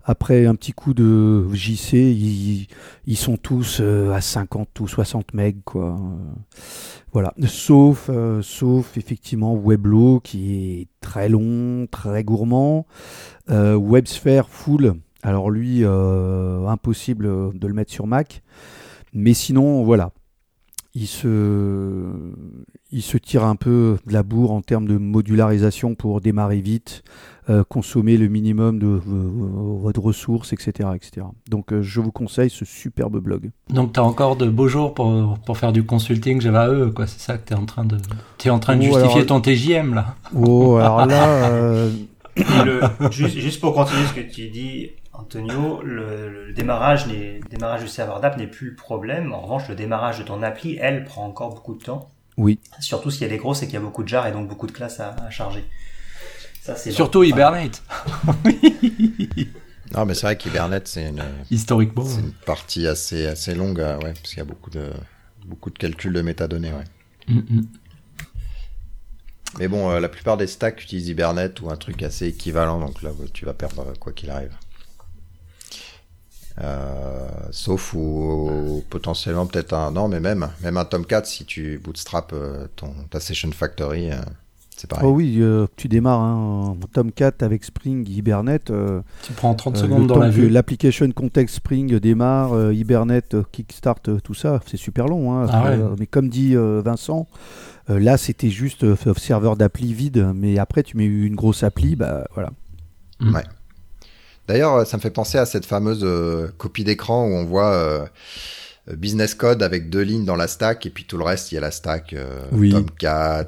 après un petit coup de JC, ils, sont tous euh, à 50 ou 60 MB, quoi. voilà, sauf, euh, sauf effectivement Weblo qui est très long, très gourmand. WebSphere Full, alors lui, impossible de le mettre sur Mac. Mais sinon, voilà, il se, il se tire un peu de la bourre en termes de modularisation pour démarrer vite, euh, consommer le minimum de votre ressources, etc. etc. Donc euh, je vous conseille ce superbe blog. Donc tu as encore de beaux jours pour, pour faire du consulting Java E, quoi. C'est ça que tu es en train de, es en train de oh, justifier ton TJM là. Oh, alors là. Euh, juste, juste pour continuer ce que tu dis, Antonio, le, démarrage, démarrage du serveur d'app n'est plus le problème. En revanche, le démarrage de ton appli, elle, prend encore beaucoup de temps. Oui. Surtout si elle est grosse et qu'il y a beaucoup de jars et donc beaucoup de classes à, charger. Ça, Surtout Hibernate. non, mais c'est vrai qu'Hibernate, c'est une, Historiquement, c'est une partie assez, assez longue, euh, ouais, parce qu'il y a beaucoup de, beaucoup de calculs de métadonnées. Ouais. Mm, mm. Mais bon, euh, la plupart des stacks utilisent Hibernate ou un truc assez équivalent, donc là, tu vas perdre quoi qu'il arrive. Euh, sauf ou, potentiellement peut-être un non mais même même un Tomcat si tu bootstrap euh, ton ta session factory euh, c'est pareil. Oh oui, tu démarres un Tomcat avec Spring Hibernate. tu prends 30 secondes dans la vue. L'application context Spring démarre, Hibernate, Kickstart, tout ça, c'est super long. Hein, ah mais comme dit Vincent, là c'était juste serveur d'appli vide, mais après tu mets une grosse appli, bah voilà. Ouais. D'ailleurs, ça me fait penser à cette fameuse euh, copie d'écran où on voit euh, business code avec deux lignes dans la stack et puis tout le reste, il y a la stack euh, Tomcat,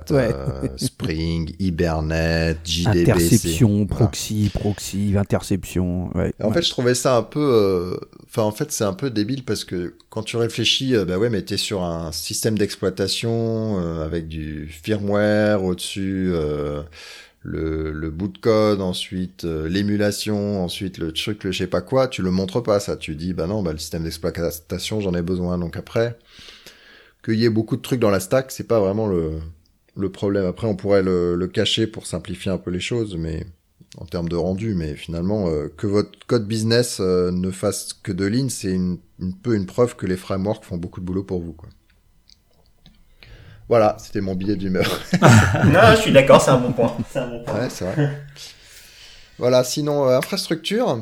Spring, Hibernate, JDBC. Interception, proxy, proxy, interception. en fait, je trouvais ça un peu... Enfin, en fait, c'est un peu débile parce que quand tu réfléchis, bah ouais, mais t'es sur un système d'exploitation avec du firmware au-dessus le, le bout de code, ensuite euh, l'émulation, ensuite le truc, le je sais pas quoi, tu le montres pas ça. Tu dis, bah non, bah le système d'exploitation, j'en ai besoin. Donc après, qu'il y ait beaucoup de trucs dans la stack, c'est pas vraiment le, le problème. Après, on pourrait le, le, cacher pour simplifier un peu les choses, mais en termes de rendu, mais finalement, euh, que votre code business euh, ne fasse que deux lignes, c'est une, un peu une preuve que les frameworks font beaucoup de boulot pour vous, quoi. Voilà, c'était mon billet d'humeur. non, je suis d'accord, c'est un bon point. C'est un bon point. Ouais, c'est vrai. Voilà, sinon, euh, infrastructure.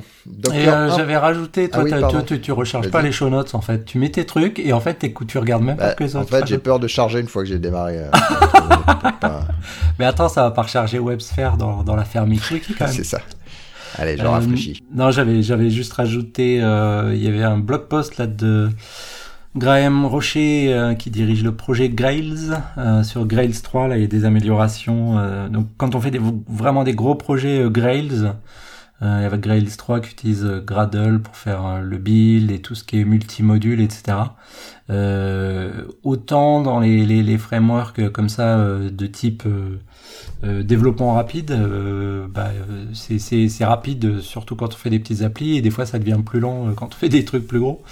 Et euh, j'avais rajouté, toi, ah tu, tu, recharges pas les show notes en fait. Tu mets tes trucs et en fait, tu regardes même pas bah, que les autres. En fait, j'ai peur de charger une fois que j'ai démarré. Euh, Mais attends, ça va pas recharger WebSphere dans, dans la ferme quand même. c'est ça. Allez, je rafraîchis. Non, j'avais, j'avais juste rajouté, il y avait un blog post là de Graham Rocher euh, qui dirige le projet Grails euh, sur Grails 3 là il y a des améliorations euh, donc quand on fait vraiment des gros projets Grails y avait Grails 3 qui utilise Gradle pour faire le build et tout ce qui est multimodule etc autant dans les, les, les, frameworks comme ça de type euh, développement rapide, euh, bah, euh, c'est rapide, surtout quand on fait des petites applis, et des fois ça devient plus lent quand on fait des trucs plus gros.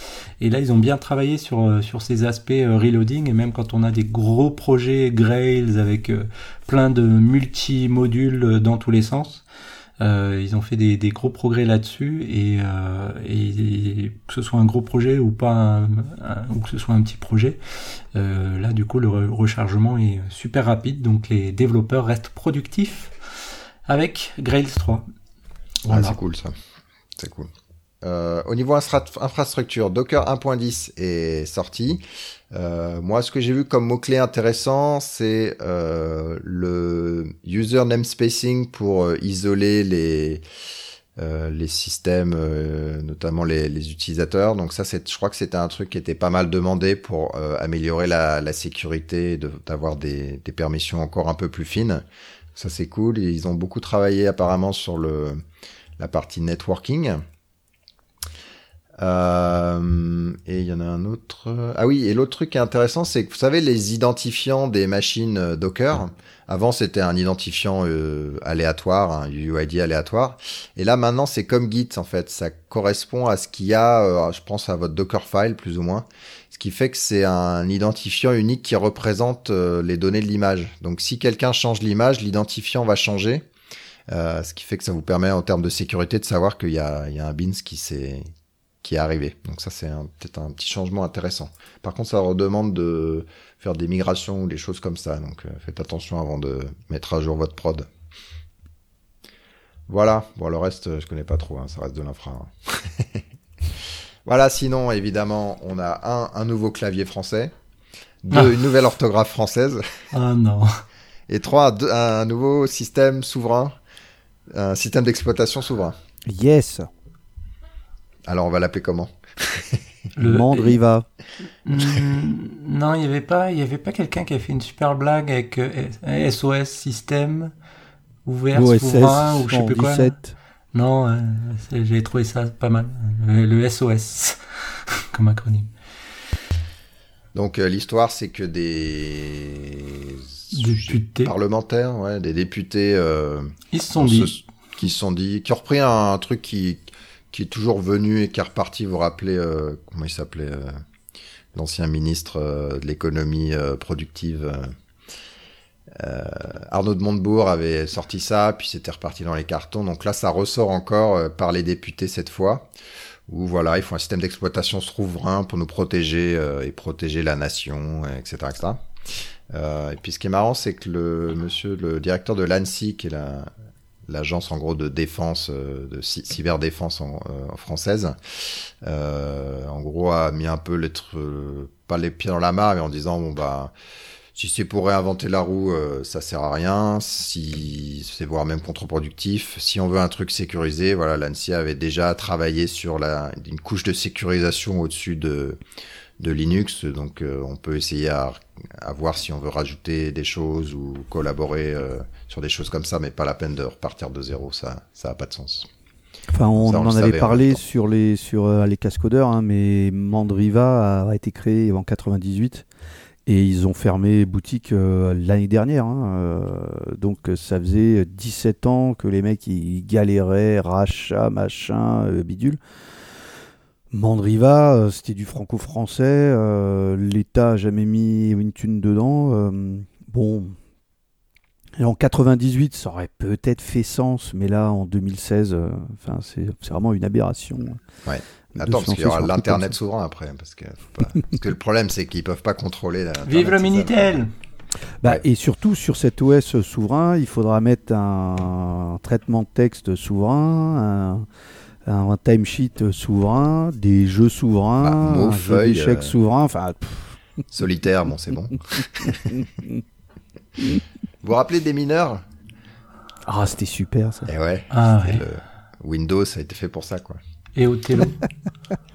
Et là, ils ont bien travaillé sur, sur ces aspects reloading, et même quand on a des gros projets Grails avec plein de multi-modules dans tous les sens, Euh, ils ont fait des, des gros progrès là-dessus et, euh, et, que ce soit un gros projet ou pas un, un- ou que ce soit un petit projet, euh, là du coup le re- rechargement est super rapide donc les développeurs restent productifs avec Grails 3. Ah, Voilà. c'est cool ça. C'est cool. Euh, au niveau infra- infrastructure, Docker 1.10 est sorti. Euh, moi, ce que j'ai vu comme mot-clé intéressant, c'est euh, le user namespacing pour euh, isoler les, euh, les systèmes, euh, notamment les, les utilisateurs. Donc ça, je crois que c'était un truc qui était pas mal demandé pour améliorer la, la sécurité, d'avoir des, des permissions encore un peu plus fines. Ça, c'est cool. Ils ont beaucoup travaillé apparemment sur le, la partie networking. Euh, et il y en a un autre. Ah oui, et l'autre truc intéressant, c'est que vous savez les identifiants des machines euh, Docker. Avant, c'était un identifiant euh, aléatoire, un UID aléatoire. Et là, maintenant, c'est comme Git en fait. Ça correspond à ce qu'il y a, euh, je pense à votre Dockerfile plus ou moins. Ce qui fait que c'est un identifiant unique qui représente euh, les données de l'image. Donc, si quelqu'un change l'image, l'identifiant va changer. Euh, ce qui fait que ça vous permet en termes de sécurité de savoir qu'il y y a un bins qui s'est qui est arrivé. Donc ça c'est un- peut-être un petit changement intéressant. Par contre ça redemande de faire des migrations ou des choses comme ça. Donc euh, faites attention avant de mettre à jour votre prod. Voilà. Bon le reste je connais pas trop. hein, ça reste de l'infra. hein. voilà. Sinon évidemment on a un, un nouveau clavier français, deux Ah. une nouvelle orthographe française Ah non. et trois deux- un nouveau système souverain, un système d'exploitation souverain. Yes, Alors on va l'appeler comment Le- Mandriva. Hmm, non, il y avait pas, il y avait pas quelqu'un qui a fait une super blague avec euh, SOS système ouvert OSS souverain ou je sais plus quoi. là. 117. Non, euh, j'ai trouvé ça pas mal. Euh, Le SOS comme acronyme. Donc euh, l'histoire, c'est que des Députés. parlementaires, ouais, des députés euh, Ils se sont on dit. se- qui se sont dit, qui ont repris un, truc qui, qui est toujours venu et qui est reparti. Vous vous rappelez euh, comment il s'appelait euh, l'ancien ministre euh, de l'économie productive. Arnaud de Montebourg avait sorti ça, puis c'était reparti dans les cartons. Donc là, ça ressort encore par les députés cette fois où voilà, il faut un système d'exploitation souverain pour nous protéger et protéger la nation, etc., et puis ce qui est marrant, c'est que le monsieur, le directeur de l'ANSI, qui est la l'agence en gros de défense, euh, de cy- cyberdéfense en, euh, en française, euh, en gros a mis un peu tr- euh, pas les pieds dans la mare, mais en disant bon bah si c'est pour réinventer la roue, euh, ça sert à rien. Si c'est voire même contre-productif. Si on veut un truc sécurisé, voilà, l'ANSI avait déjà travaillé sur la, une couche de sécurisation au-dessus de, de Linux. Donc, euh, on peut essayer à, à voir si on veut rajouter des choses ou collaborer euh, sur des choses comme ça, mais pas la peine de repartir de zéro. Ça, ça a pas de sens. Enfin, on, Ça, on en avait parlé sur les sur euh, les cascodeurs, hein, mais Mandriva a, été créé en 98 et ils ont fermé boutique euh, l'année dernière. hein, euh, donc ça faisait 17 ans que les mecs ils galéraient, rachat, machin, euh, bidule. Mandriva, euh, c'était du franco-français. euh, L'État a jamais mis une thune dedans. euh, bon. Et en 98, ça aurait peut-être fait sens, mais là, en 2016, euh, enfin, c'est c'est vraiment une aberration. Ouais. Attends, parce qu'il y aura un l'internet souverain après, parce que, faut pas- parce que le problème c'est qu'ils peuvent pas contrôler. la- Vive le. Minitel Bah, Ouais. Et surtout, sur cet OS souverain, il faudra mettre un, traitement de texte souverain, un, un timesheet souverain, des jeux souverains, Bah, un jeu d'échecs euh, souverain. Enfin, Solitaire, bon, c'est bon. vous vous rappelez des mineurs? Ah, c'était super ça. Eh ouais. Ah c'était ouais. le Windows a été fait pour ça, quoi. Et Othello?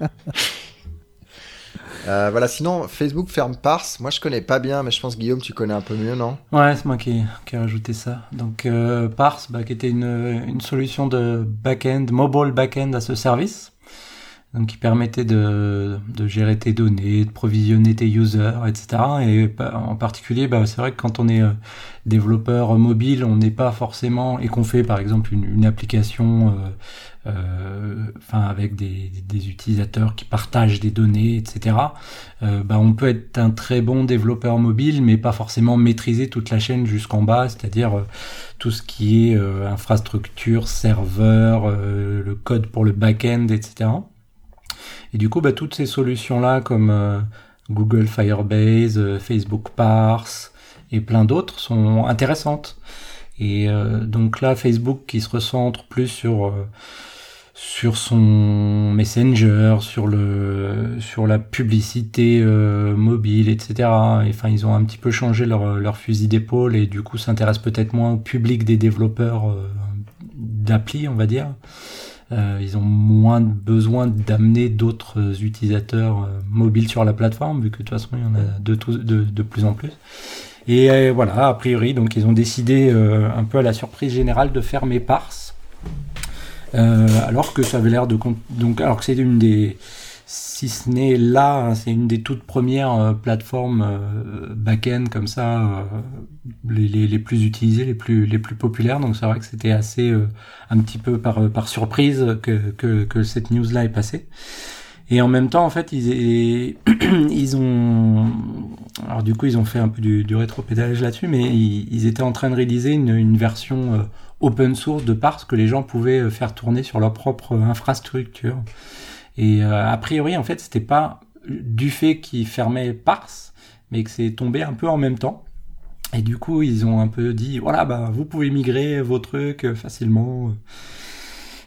Euh, voilà, sinon, Facebook ferme Parse. Moi, je connais pas bien, mais je pense, Guillaume, tu connais un peu mieux, non? Ouais, c'est moi qui, qui ai rajouté ça. Donc euh, Parse, bah, qui était une, une solution de back-end, mobile back-end à ce service. Donc qui permettait de, de, gérer tes données, de provisionner tes users, etc. Et bah, en particulier, bah, c'est vrai que quand on est euh, développeur mobile, on n'est pas forcément et qu'on fait par exemple une, une application, euh, euh, enfin avec des, des, utilisateurs qui partagent des données, etc. Euh, bah, on peut être un très bon développeur mobile, mais pas forcément maîtriser toute la chaîne jusqu'en bas, c'est-à-dire euh, tout ce qui est infrastructure, serveur, le code pour le back-end, etc. Et du coup, bah, toutes ces solutions-là, comme euh, Google Firebase, euh, Facebook Parse et plein d'autres, sont intéressantes. Et euh, donc là, Facebook qui se recentre plus sur sur son Messenger, sur le sur la publicité mobile, etc. Enfin, ils ont un petit peu changé leur, leur fusil d'épaule et du coup s'intéressent peut-être moins au public des développeurs d'appli, on va dire. Euh, ils ont moins besoin d'amener d'autres utilisateurs euh, mobiles sur la plateforme, vu que de toute façon il y en a de, de, plus en plus. Et euh, voilà, a priori, donc ils ont décidé un peu à la surprise générale de fermer Parse, alors que ça avait l'air de donc alors que c'est une des si ce n'est là, hein, c'est une des toutes premières euh, plateformes euh, back-end comme ça, euh, les, plus utilisées, les plus, populaires. Donc c'est vrai que c'était assez un petit peu par, surprise que, cette news-là est passée. Et en même temps, en fait, ils, ont, alors du coup, ils ont fait un peu du, du rétro-pédalage là-dessus, mais ils, étaient en train de réaliser une, version open source de Parse que les gens pouvaient faire tourner sur leur propre infrastructure. Et euh, a priori, en fait, c'était pas du fait qu'ils fermaient Parse, mais que c'est tombé un peu en même temps. Et du coup, ils ont un peu dit, voilà, bah, vous pouvez migrer vos trucs euh, facilement.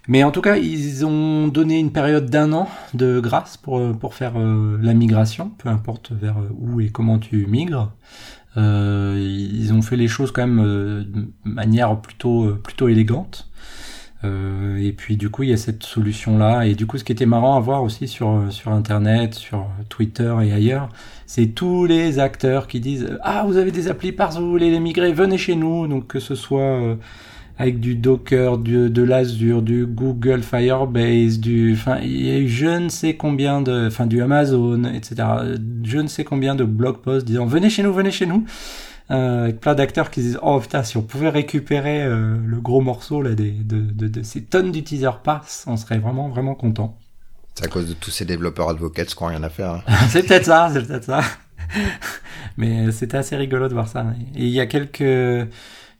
Mais en tout cas, ils ont donné une période d'un an de grâce pour, euh, pour faire la migration, peu importe vers où et comment tu migres. Euh, ils ont fait les choses quand même de manière plutôt, plutôt élégante. Euh, et puis du coup, il y a cette solution-là. Et du coup, ce qui était marrant à voir aussi sur, sur Internet, sur Twitter et ailleurs, c'est tous les acteurs qui disent Ah, vous avez des applis parce que vous voulez les migrer, venez chez nous. Donc que ce soit euh, avec du Docker, du, de l'Azure, du Google Firebase, du, enfin, il y a eu je ne sais combien de, enfin, du Amazon, etc. Je ne sais combien de blog posts disant venez chez nous, venez chez nous. Euh, avec plein d'acteurs qui disent oh putain si on pouvait récupérer euh, le gros morceau là des, de, de, de ces tonnes d'utilisateurs pass on serait vraiment vraiment content. C'est à cause de tous ces développeurs advocates qui n'ont rien à faire hein. c'est peut-être ça c'est peut-être ça. Mais c'était assez rigolo de voir ça. Et il y a quelques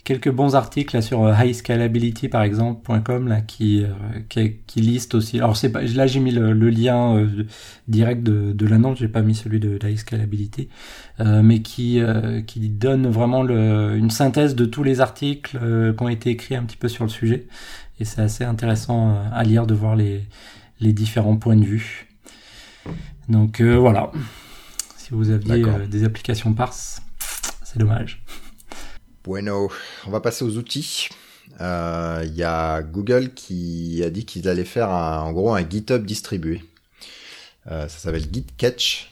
quelques bons articles là, sur euh, highscalability par exemple.com là qui, euh, qui, qui liste aussi. Alors c'est pas là j'ai mis le, lien euh, direct de, de l'annonce, j'ai pas mis celui de, de Highscalability, euh, mais qui qui donne vraiment le, une synthèse de tous les articles qui ont été écrits un petit peu sur le sujet et c'est assez intéressant à lire de voir les les différents points de vue. Donc voilà. Si vous aviez des applications parse, c'est dommage. Bueno, on va passer aux outils. Il euh, y a Google qui a dit qu'ils allaient faire en gros un GitHub distribué. Euh, ça s'appelle GitCatch.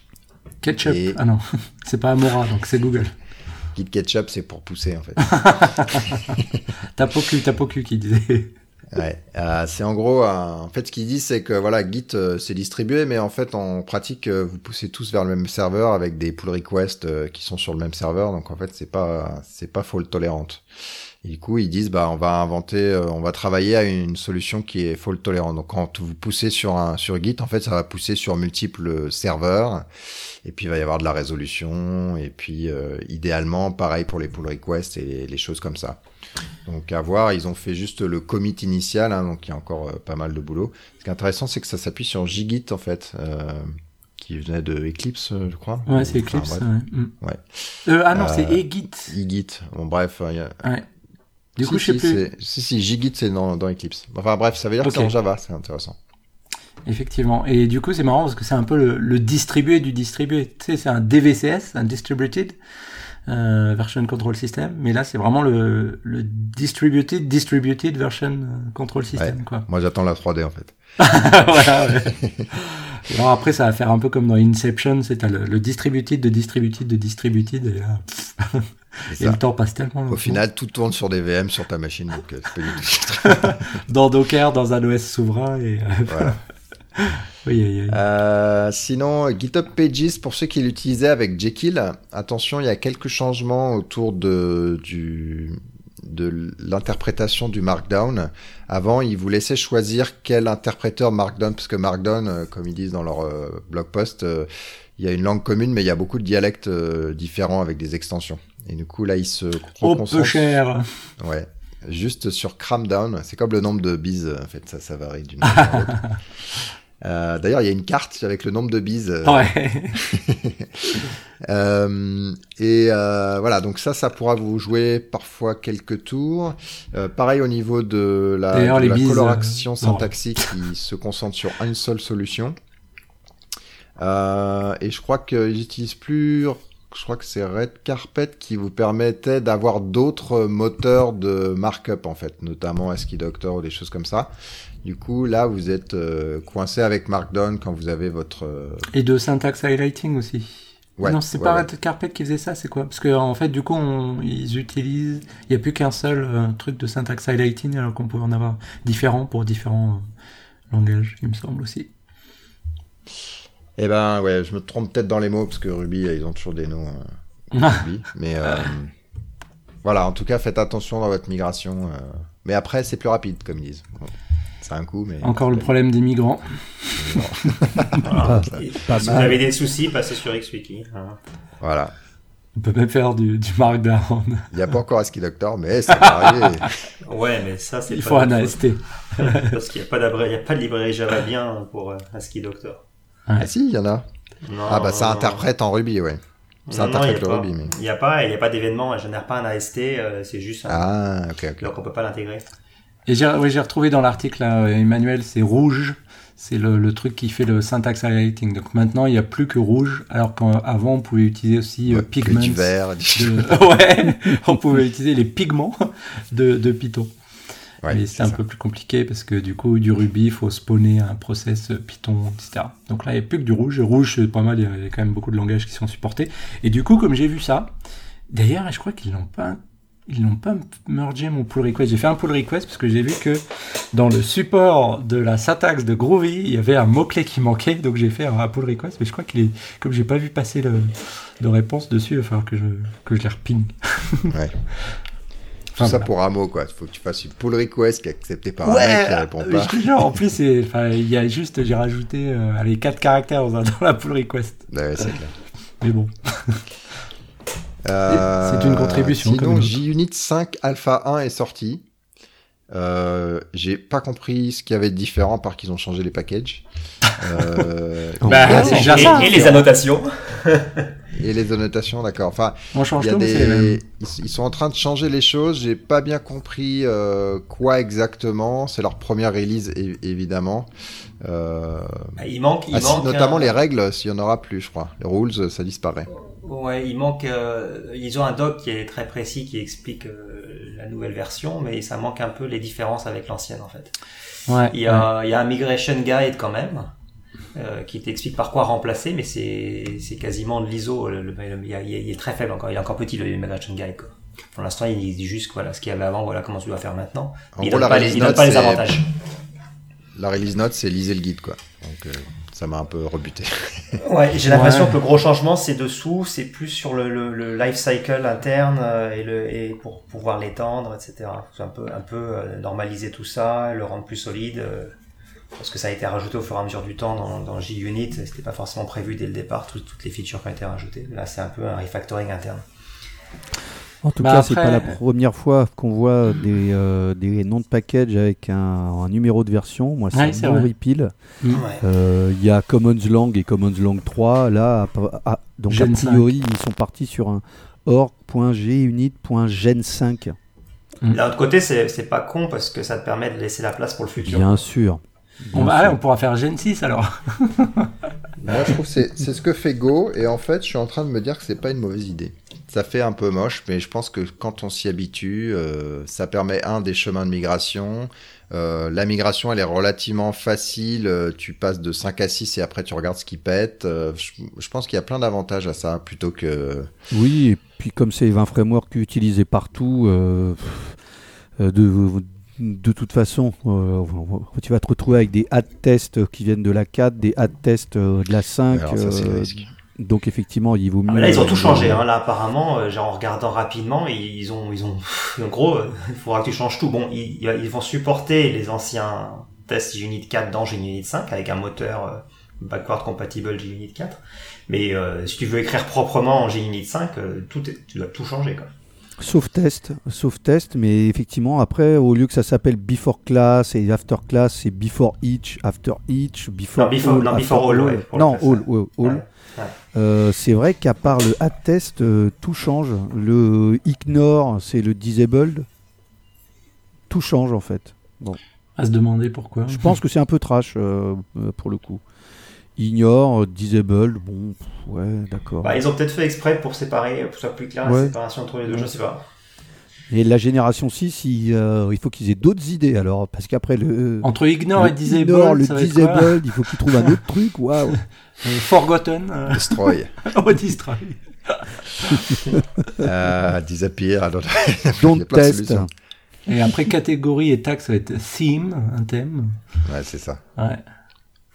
Ketchup Ah non, c'est pas Amora, donc c'est Google. GitKetchup, c'est pour pousser en fait. t'as Tapoku qui disait. Ouais, euh, c'est en gros, euh, en fait, ce qu'ils disent, c'est que voilà, Git euh, c'est distribué, mais en fait, en pratique, euh, vous poussez tous vers le même serveur avec des pull requests qui sont sur le même serveur, donc en fait, c'est pas, c'est pas fault tolérante. Du coup, ils disent, bah, on va inventer, on va travailler à une solution qui est fault tolérante. Donc, quand vous poussez sur un sur Git, en fait, ça va pousser sur multiples serveurs, et puis il va y avoir de la résolution, et puis idéalement, pareil pour les pull requests et les choses comme ça. Donc à voir, ils ont fait juste le commit initial, hein, donc il y a encore euh, pas mal de boulot. Ce qui est intéressant, c'est que ça s'appuie sur Gigit en fait, euh, qui venait de Eclipse, euh, je crois. Ouais, c'est Eclipse. ouais. Euh, ah non, c'est Egit. Egit. Bon bref, y a... Ouais. Du coup, je sais plus. Si si, Gigit c'est dans, dans Eclipse. Enfin bref, ça veut dire que c'est en Java, c'est intéressant. Effectivement. Et du coup, c'est marrant parce que c'est un peu le, le distribué du distribué. Tu sais, c'est un DVCS, un distributed euh, version control system, mais là c'est vraiment le, le distributed distributed version euh, control system. Quoi. Moi j'attends la 3D en fait. voilà, ouais. après ça va faire un peu comme dans Inception, c'est le, le distributed de distributed de distributed. Et, là, et le temps passe tellement. Au final, tout tourne sur des VM sur ta machine, donc euh, pas du tout. dans Docker, dans un OS souverain et. voilà. Oui, oui, oui. Euh, sinon, GitHub Pages, pour ceux qui l'utilisaient avec Jekyll, attention, il y a quelques changements autour de, du, de l'interprétation du Markdown. Avant, ils vous laissaient choisir quel interpréteur Markdown, parce que Markdown, euh, comme ils disent dans leur euh, blog post, il y a une langue commune, mais il y a beaucoup de dialectes différents avec des extensions. Et du coup, là, ils se Oh, peu cher. Ouais. Juste sur Cramdown, c'est comme le nombre de bises, en fait, ça, ça varie d'une à l'autre. Euh, D'ailleurs, il y a une carte avec le nombre de bises. euh, Ouais. euh, et voilà, donc ça, ça pourra vous jouer parfois quelques tours. Pareil au niveau de la, de la bises, coloration syntaxique qui se concentre sur une seule solution. Et je crois qu'ils n'utilisent plus, je crois que c'est Red Carpet qui vous permettait d'avoir d'autres moteurs de markup en fait, notamment ASCII Doctor ou des choses comme ça. Du coup, là, vous êtes euh, coincé avec Markdown quand vous avez votre euh, Et de syntax highlighting aussi. Ouais, non, c'est ouais, pas ouais. Red Carpet qui faisait ça, c'est quoi? Parce que en fait, du coup, on- ils utilisent. Il n'y a plus qu'un seul euh, truc de syntax highlighting, alors qu'on pouvait en avoir différents pour différents langages, il me semble aussi. Eh ben ouais, je me trompe peut-être dans les mots parce que Ruby, ils ont toujours des noms Ruby. Mais voilà, en tout cas, faites attention dans votre migration. Mais après, c'est plus rapide, comme ils disent. C'est un coup, mais Encore le problème des migrants. Voilà. Pas- si vous avez des soucis, passez sur XWiki. hein. voilà. On peut même faire du, du markdown. Il n'y a pas encore ASCII Doctor, mais ça va arriver. Ouais, mais ça, c'est Il pas faut un. AST. Parce qu'il n'y a, pas y a pas de librairie Java bien pour euh, ASCII Doctor. ah si, il y en a. Non, Ah bah ça non, interprète en Ruby, ouais. Ça non, interprète le pas. Ruby, mais... Il n'y a pas, il y a pas d'événement, elle génère pas un AST, euh, c'est juste un... Ah, ok, ok. Donc on peut pas l'intégrer. Et j'ai oui, j'ai retrouvé dans l'article, là, Emmanuel, c'est rouge. C'est le, le truc qui fait le syntax highlighting. Donc maintenant, il n'y a plus que rouge, alors qu'avant, on pouvait utiliser aussi euh, Ouais, pigments. Du vert, du... de- ouais, on pouvait utiliser les pigments de, de Python. Ouais, Mais c'est un ça. peu plus compliqué parce que du coup, du Ruby, il faut spawner un process Python, etc. Donc là, il n'y a plus que du rouge. Rouge, c'est pas mal, il y a- il y a quand même beaucoup de langages qui sont supportés. Et du coup, comme j'ai vu ça, d'ailleurs, je crois qu'ils l'ont pas. Ils n'ont pas mergé mon pull request. J'ai fait un pull request parce que j'ai vu que dans le support de la syntaxe de Groovy, il y avait un mot-clé qui manquait. Donc j'ai fait un pull request. Mais je crois qu'il est, comme j'ai pas vu passer le, de réponse dessus, il va falloir que je, que je les reping. Ouais. Tout Enfin, ça voilà. pour un mot, quoi. Il faut que tu fasses une pull request qui est acceptée par un mec qui répond pas. je te jure, en plus, il y a juste, j'ai rajouté, euh, allez, 4 caractères dans, dans la pull request. Ouais, c'est clair. Mais bon. Euh, C'est une contribution, Sinon. JUnit 5 Alpha 1 est sorti. Euh, j'ai pas compris ce qu'il y avait de différent par qu'ils ont changé les packages. Euh, Bah, déjà et, les annotations. et les annotations, d'accord. Enfin, On change y a tout, des... ils, ils sont en train de changer les choses. J'ai pas bien compris euh, quoi exactement. C'est leur première release, é- évidemment. Euh... Il manque, il ah, si, manque notamment un- les règles, s'il y en aura plus, je crois. Les rules, ça disparaît. Ouais, il manque. euh, ils ont un doc qui est très précis qui explique euh, la nouvelle version, mais ça manque un peu les différences avec l'ancienne en fait. Ouais. Il y a, il y a un migration guide quand même euh, qui t'explique par quoi remplacer, mais c'est c'est quasiment de l'ISO. Le, le- le- il, est très faible encore. Il est encore petit le migration guide. Quoi. Pour l'instant, il dit juste voilà ce qu'il y avait avant, voilà comment tu dois faire maintenant. En il gros, donne la pas les, donne pas avantages. La release note, c'est lisez le guide, quoi. Donc, euh, ça m'a un peu rebuté. Ouais, j'ai l'impression Ouais. que le gros changement c'est dessous, c'est plus sur le, le, le life cycle interne euh, et le et pour pouvoir l'étendre, etc. Faut un peu un peu euh, normaliser tout ça, le rendre plus solide. euh, parce que ça a été rajouté au fur et à mesure du temps dans, dans JUnit, c'était pas forcément prévu dès le départ, tout- toutes les features qui ont été rajoutées. Là, c'est un peu un refactoring interne. En tout Bah cas, c'est pas après- la première fois qu'on voit des, euh, des noms de package avec un, un numéro de version. Moi, c'est un repeal. Mm. Ouais. Euh, Il y a Commons Lang et Commons Lang 3. Là, à- à- donc Gen a priori, ils sont partis sur un org.gunit.gen5. D'un autre côté, c'est pas con parce que ça te permet de laisser la place pour le futur. Bien sûr. On, va, sûr. allez, on pourra faire Gen 6 alors. Moi, je trouve que c'est c'est ce que fait Go, et en fait, je suis en train de me dire que c'est pas une mauvaise idée. Ça fait un peu moche, mais je pense que quand on s'y habitue, euh, ça permet un des chemins de migration. Euh, la migration, elle est relativement facile. euh, Tu passes de 5 à 6 et après tu regardes ce qui pète. Euh, je, je pense qu'il y a plein d'avantages à ça plutôt que. Oui, et puis comme c'est un framework utilisé partout, de, de toute façon, euh, tu vas te retrouver avec des ad tests qui viennent de la 4, des ad tests de la 5. Alors, ça, c'est le euh, risque. Donc effectivement, il vaut Ah, mieux. là, ils ont tout euh, changé. Hein. Là, apparemment, euh, genre en regardant rapidement, ils ont, ils ont, en gros, euh, il faudra que tu changes tout. Bon, ils, ils vont supporter les anciens tests Unit 4 dans Unit 5 avec un moteur backward compatible Unit 4. Mais euh, si tu veux écrire proprement en Unit 5, euh, tout est, tu dois tout changer. Quoi. Sauf test, sauf test, mais effectivement, après, au lieu que ça s'appelle before class et after class, c'est before each, after each, before Non, before- all, non, before all, ouais, le non, all, all. Ouais. Euh, c'est vrai qu'à part le add test, euh, tout change. Le ignore, c'est le disabled. Tout change en fait. À se demander pourquoi. Je pense que c'est un peu trash euh, pour le coup. Ignore, disabled, bon, pff, ouais, d'accord. Bah, ils ont peut-être fait exprès pour séparer, pour que ce soit plus clair la Ouais. séparation entre les deux, je sais pas. Et la génération 6, il, euh, il faut qu'ils aient d'autres idées alors, parce qu'après le. Entre ignore et le disable, ignore, le ça va être quoi disabled, il faut qu'ils trouvent un autre truc, waouh. Euh, Forgotten. euh, Destroy. oh, destroy. euh, disappear. alors, Don't test. Et après catégorie et tag, ça va être theme, un thème. Ouais, c'est ça. Ouais.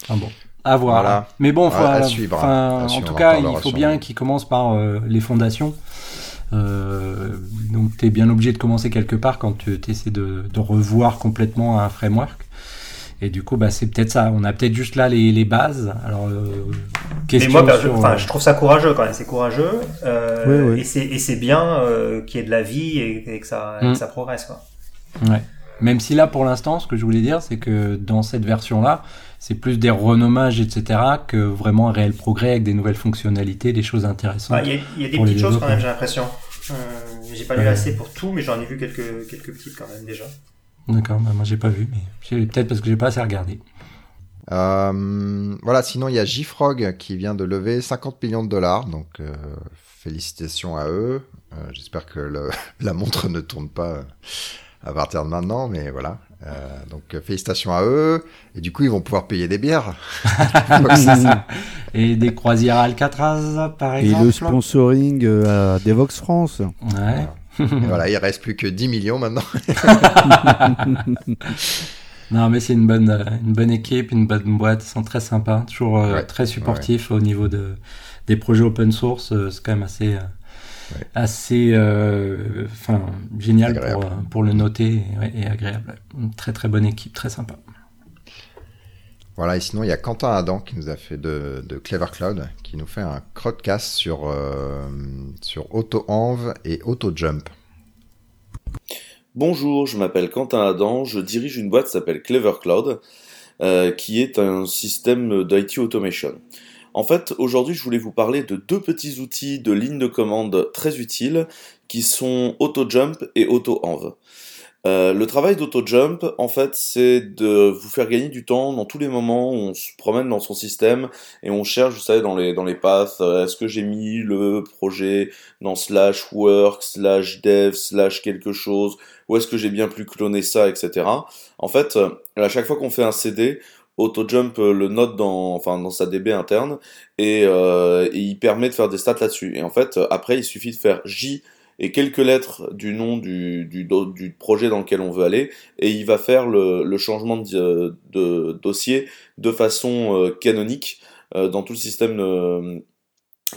Ah bon. À voir. Voilà. Mais bon, À- faut, à suivre, en suivre, tout cas, il faut bien qu'ils commencent par euh, les fondations. Euh, donc, tu es bien obligé de commencer quelque part quand tu essaies de, de revoir complètement un framework. Et du coup, bah, c'est peut-être ça. On a peut-être juste là les, les bases. Alors, euh, Mais question moi, sur, enfin, euh, je trouve ça courageux quand même. C'est courageux. Euh. Et c'est bien euh, qu'il y ait de la vie et, et que ça et Mm. que ça progresse quoi. Ouais. Même si là, pour l'instant, ce que je voulais dire, c'est que dans cette version-là, c'est plus des renommages, etc., que vraiment un réel progrès avec des nouvelles fonctionnalités, des choses intéressantes. Bah, Il y, y a des petites choses quand même, j'ai l'impression. Euh, j'ai pas lu Ouais. assez pour tout, mais j'en ai vu quelques quelques petites quand même déjà. D'accord, bah, moi j'ai pas vu, mais peut-être parce que j'ai pas assez regardé. Euh, voilà, sinon il y a JFrog qui vient de lever 50 millions de dollars, donc euh, félicitations à eux. Euh, J'espère que le- la montre ne tourne pas à partir de maintenant, mais voilà. Euh, donc euh, félicitations à eux, et du coup ils vont pouvoir payer des bières. Et des croisières à Alcatraz, par Et exemple. le sponsoring euh, à Devox France. Ouais. Et voilà, il reste plus que 10 millions maintenant. Non, mais c'est une bonne, une bonne équipe, une bonne boîte. Ils sont très sympas, toujours euh, Ouais. très supportifs au niveau de, des projets open source. C'est quand même assez, euh, Ouais. assez, euh, enfin, génial pour, euh, pour le noter et, ouais, et agréable. Une très très bonne équipe, très sympa. Voilà, et sinon il y a Quentin Adam qui nous a fait de, de Clever Cloud, qui nous fait un crowdcast sur, euh, sur AutoEnv et AutoJump. Bonjour, je m'appelle Quentin Adam, je dirige une boîte qui s'appelle Clever Cloud, euh, qui est un système d'IT automation. En fait, aujourd'hui, je voulais vous parler de deux petits outils de ligne de commande très utiles qui sont AutoJump et AutoEnv. Euh, le travail d'AutoJump, en fait, c'est de vous faire gagner du temps dans tous les moments où on se promène dans son système et on cherche, vous savez, dans les, dans les paths, euh, est-ce que j'ai mis le projet dans slash work, slash dev, slash quelque chose, où est-ce que j'ai bien pu cloner ça, etc. En fait, euh, à chaque fois qu'on fait un CD, AutoJump euh, le note dans, enfin, dans sa DB interne et, euh, et il permet de faire des stats là-dessus. Et en fait, euh, après, il suffit de faire J et quelques lettres du nom du, projet dans lequel on veut aller et il va faire le, changement de, dossier de façon canonique dans tout le système de-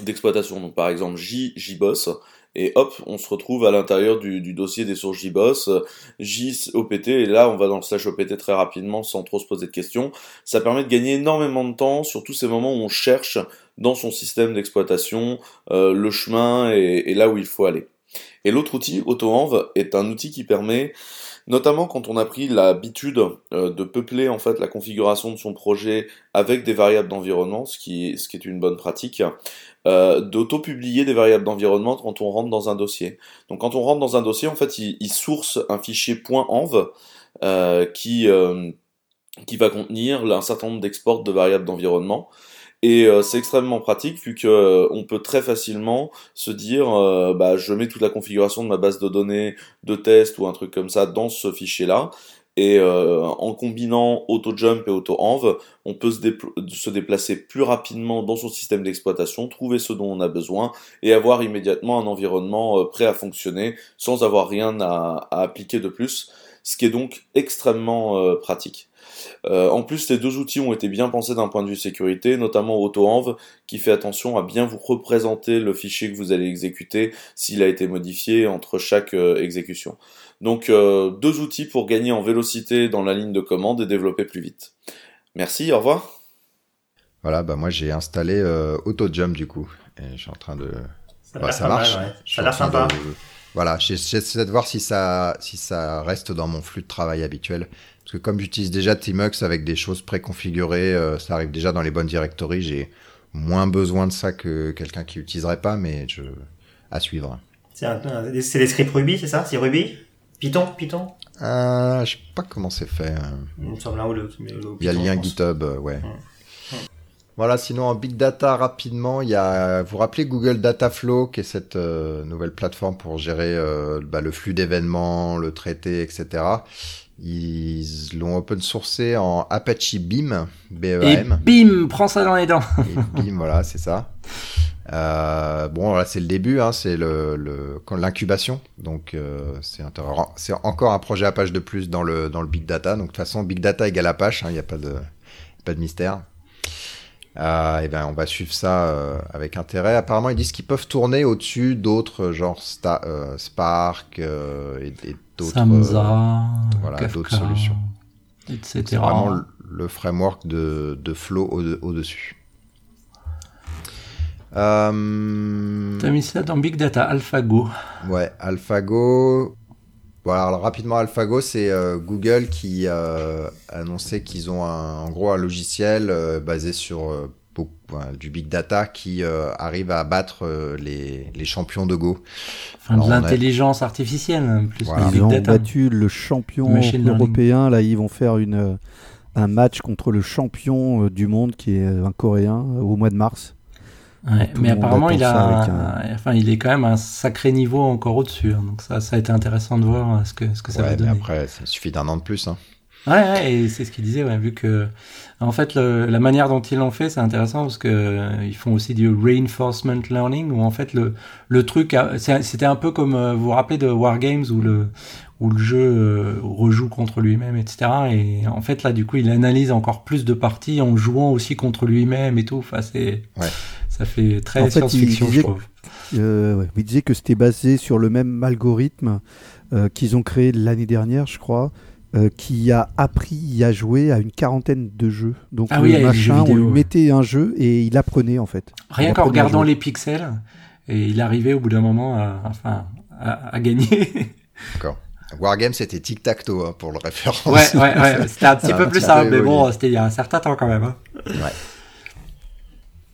d'exploitation. Donc par exemple J, JBoss, et hop, on se retrouve à l'intérieur du, dossier des sources JBoss, euh, J OPT, et là on va dans le slash OPT très rapidement sans trop se poser de questions. Ça permet de gagner énormément de temps sur tous ces moments où on cherche dans son système d'exploitation euh, le chemin et, là où il faut aller. Et l'autre outil, AutoEnv, est un outil qui permet, notamment quand on a pris l'habitude euh, de peupler en fait la configuration de son projet avec des variables d'environnement, ce qui, ce qui est une bonne pratique, euh, d'auto-publier des variables d'environnement quand on rentre dans un dossier. Donc quand on rentre dans un dossier, en fait, il, source un fichier .env euh, qui, euh, qui va contenir un certain nombre d'exports de variables d'environnement. Et euh, c'est extrêmement pratique vu que on peut très facilement se dire bah je mets toute la configuration de ma base de données de test ou un truc comme ça dans ce fichier là et euh, en combinant AutoJump et AutoEnv, on peut se, dépl- se déplacer plus rapidement dans son système d'exploitation, trouver ce dont on a besoin et avoir immédiatement un environnement euh, prêt à fonctionner sans avoir rien à, à appliquer de plus. ce qui est donc extrêmement euh, pratique. Euh, en plus, les deux outils ont été bien pensés d'un point de vue sécurité, notamment AutoEnv, qui fait attention à bien vous représenter le fichier que vous allez exécuter s'il a été modifié entre chaque euh, exécution. Donc, euh, deux outils pour gagner en vélocité dans la ligne de commande et développer plus vite. Merci, au revoir. Voilà, bah moi j'ai installé AutoJump du coup, et je suis en train de. Ça, Bah, ça marche. mal, ouais. Ça a l'air sympa. de- Voilà, j'essaie de voir si ça, si ça reste dans mon flux de travail habituel. Parce que comme j'utilise déjà Tmux avec des choses préconfigurées, euh, ça arrive déjà dans les bonnes directories, j'ai moins besoin de ça que quelqu'un qui l'utiliserait pas, mais je... à suivre. C'est des scripts Ruby, c'est ça? C'est Ruby? Python? Python? Euh, je sais pas comment c'est fait. euh. Il me semble l'un ou l'autre. mais le Il y a le lien. GitHub, euh, ouais. Voilà, sinon en big data rapidement, il y a, vous vous rappelez Google Dataflow, qui est cette euh, nouvelle plateforme pour gérer euh, bah, le flux d'événements, le traité, etc. Ils l'ont open sourcé en Apache Beam, Et B-E-A-M. bim, prends ça dans les dents. Et Beam, voilà, c'est ça. Euh, bon, voilà, c'est le début, hein, c'est le, le l'incubation. Donc, euh, c'est. C'est encore un projet Apache de plus dans le dans le big data. Donc, de toute façon, big data égale Apache, il n'y a pas de pas de mystère. Euh, et ben, on va suivre ça euh, avec intérêt. Apparemment, ils disent qu'ils peuvent tourner au-dessus d'autres, genre Sta- euh, Spark euh, et, et d'autres. euh, Samza, voilà, d'autres solutions. etc. c'est vraiment le, le framework de, de Flow au- au-dessus. Euh, T'as mis ça dans Big Data, AlphaGo. Ouais, AlphaGo. Voilà, alors rapidement, AlphaGo, c'est euh, Google qui euh, a annoncé qu'ils ont un, en gros un logiciel euh, basé sur euh, du big data qui euh, arrive à battre euh, les, les champions de Go. Enfin, Alors, de a- l'intelligence artificielle, plus Voilà. que du Ils ont Big Data. battu le champion Machine learning. européen. Là, ils vont faire une, un match contre le champion euh, du monde qui est un Coréen au mois de mars. Ouais, mais apparemment, il a, un- enfin, il est quand même un sacré niveau encore au-dessus. hein. Donc ça, ça a été intéressant de voir euh, ce que, ce que ça Ouais, va mais donner. après, ça suffit d'un an de plus. Hein. Ouais, ouais, et c'est ce qu'il disait, ouais, vu que, en fait, le- la manière dont ils l'ont fait, c'est intéressant parce que euh, ils font aussi du reinforcement learning, où en fait le le truc, c'était un peu comme euh, vous vous rappelez de Wargames où le où le jeu euh, rejoue contre lui-même, etc. Et en fait là, du coup, il analyse encore plus de parties en jouant aussi contre lui-même et tout. Enfin, c'est Ouais. Ça fait très En fait, science-fiction, je trouve. Euh, ouais. Il disait que c'était basé sur le même algorithme euh, qu'ils ont créé l'année dernière, je crois, euh, qui a appris à jouer à une quarantaine de jeux. Donc Ah oui, machin, on lui ouais. mettait un jeu et il apprenait en fait. Rien qu'en regardant les pixels, et il arrivait au bout d'un moment à, enfin, à, à gagner. D'accord. Wargame, c'était tic-tac-toe hein, pour le référence. Ouais, ouais, ouais. C'était un petit peu plus simple, mais bon, c'était il y a un certain temps quand même. hein.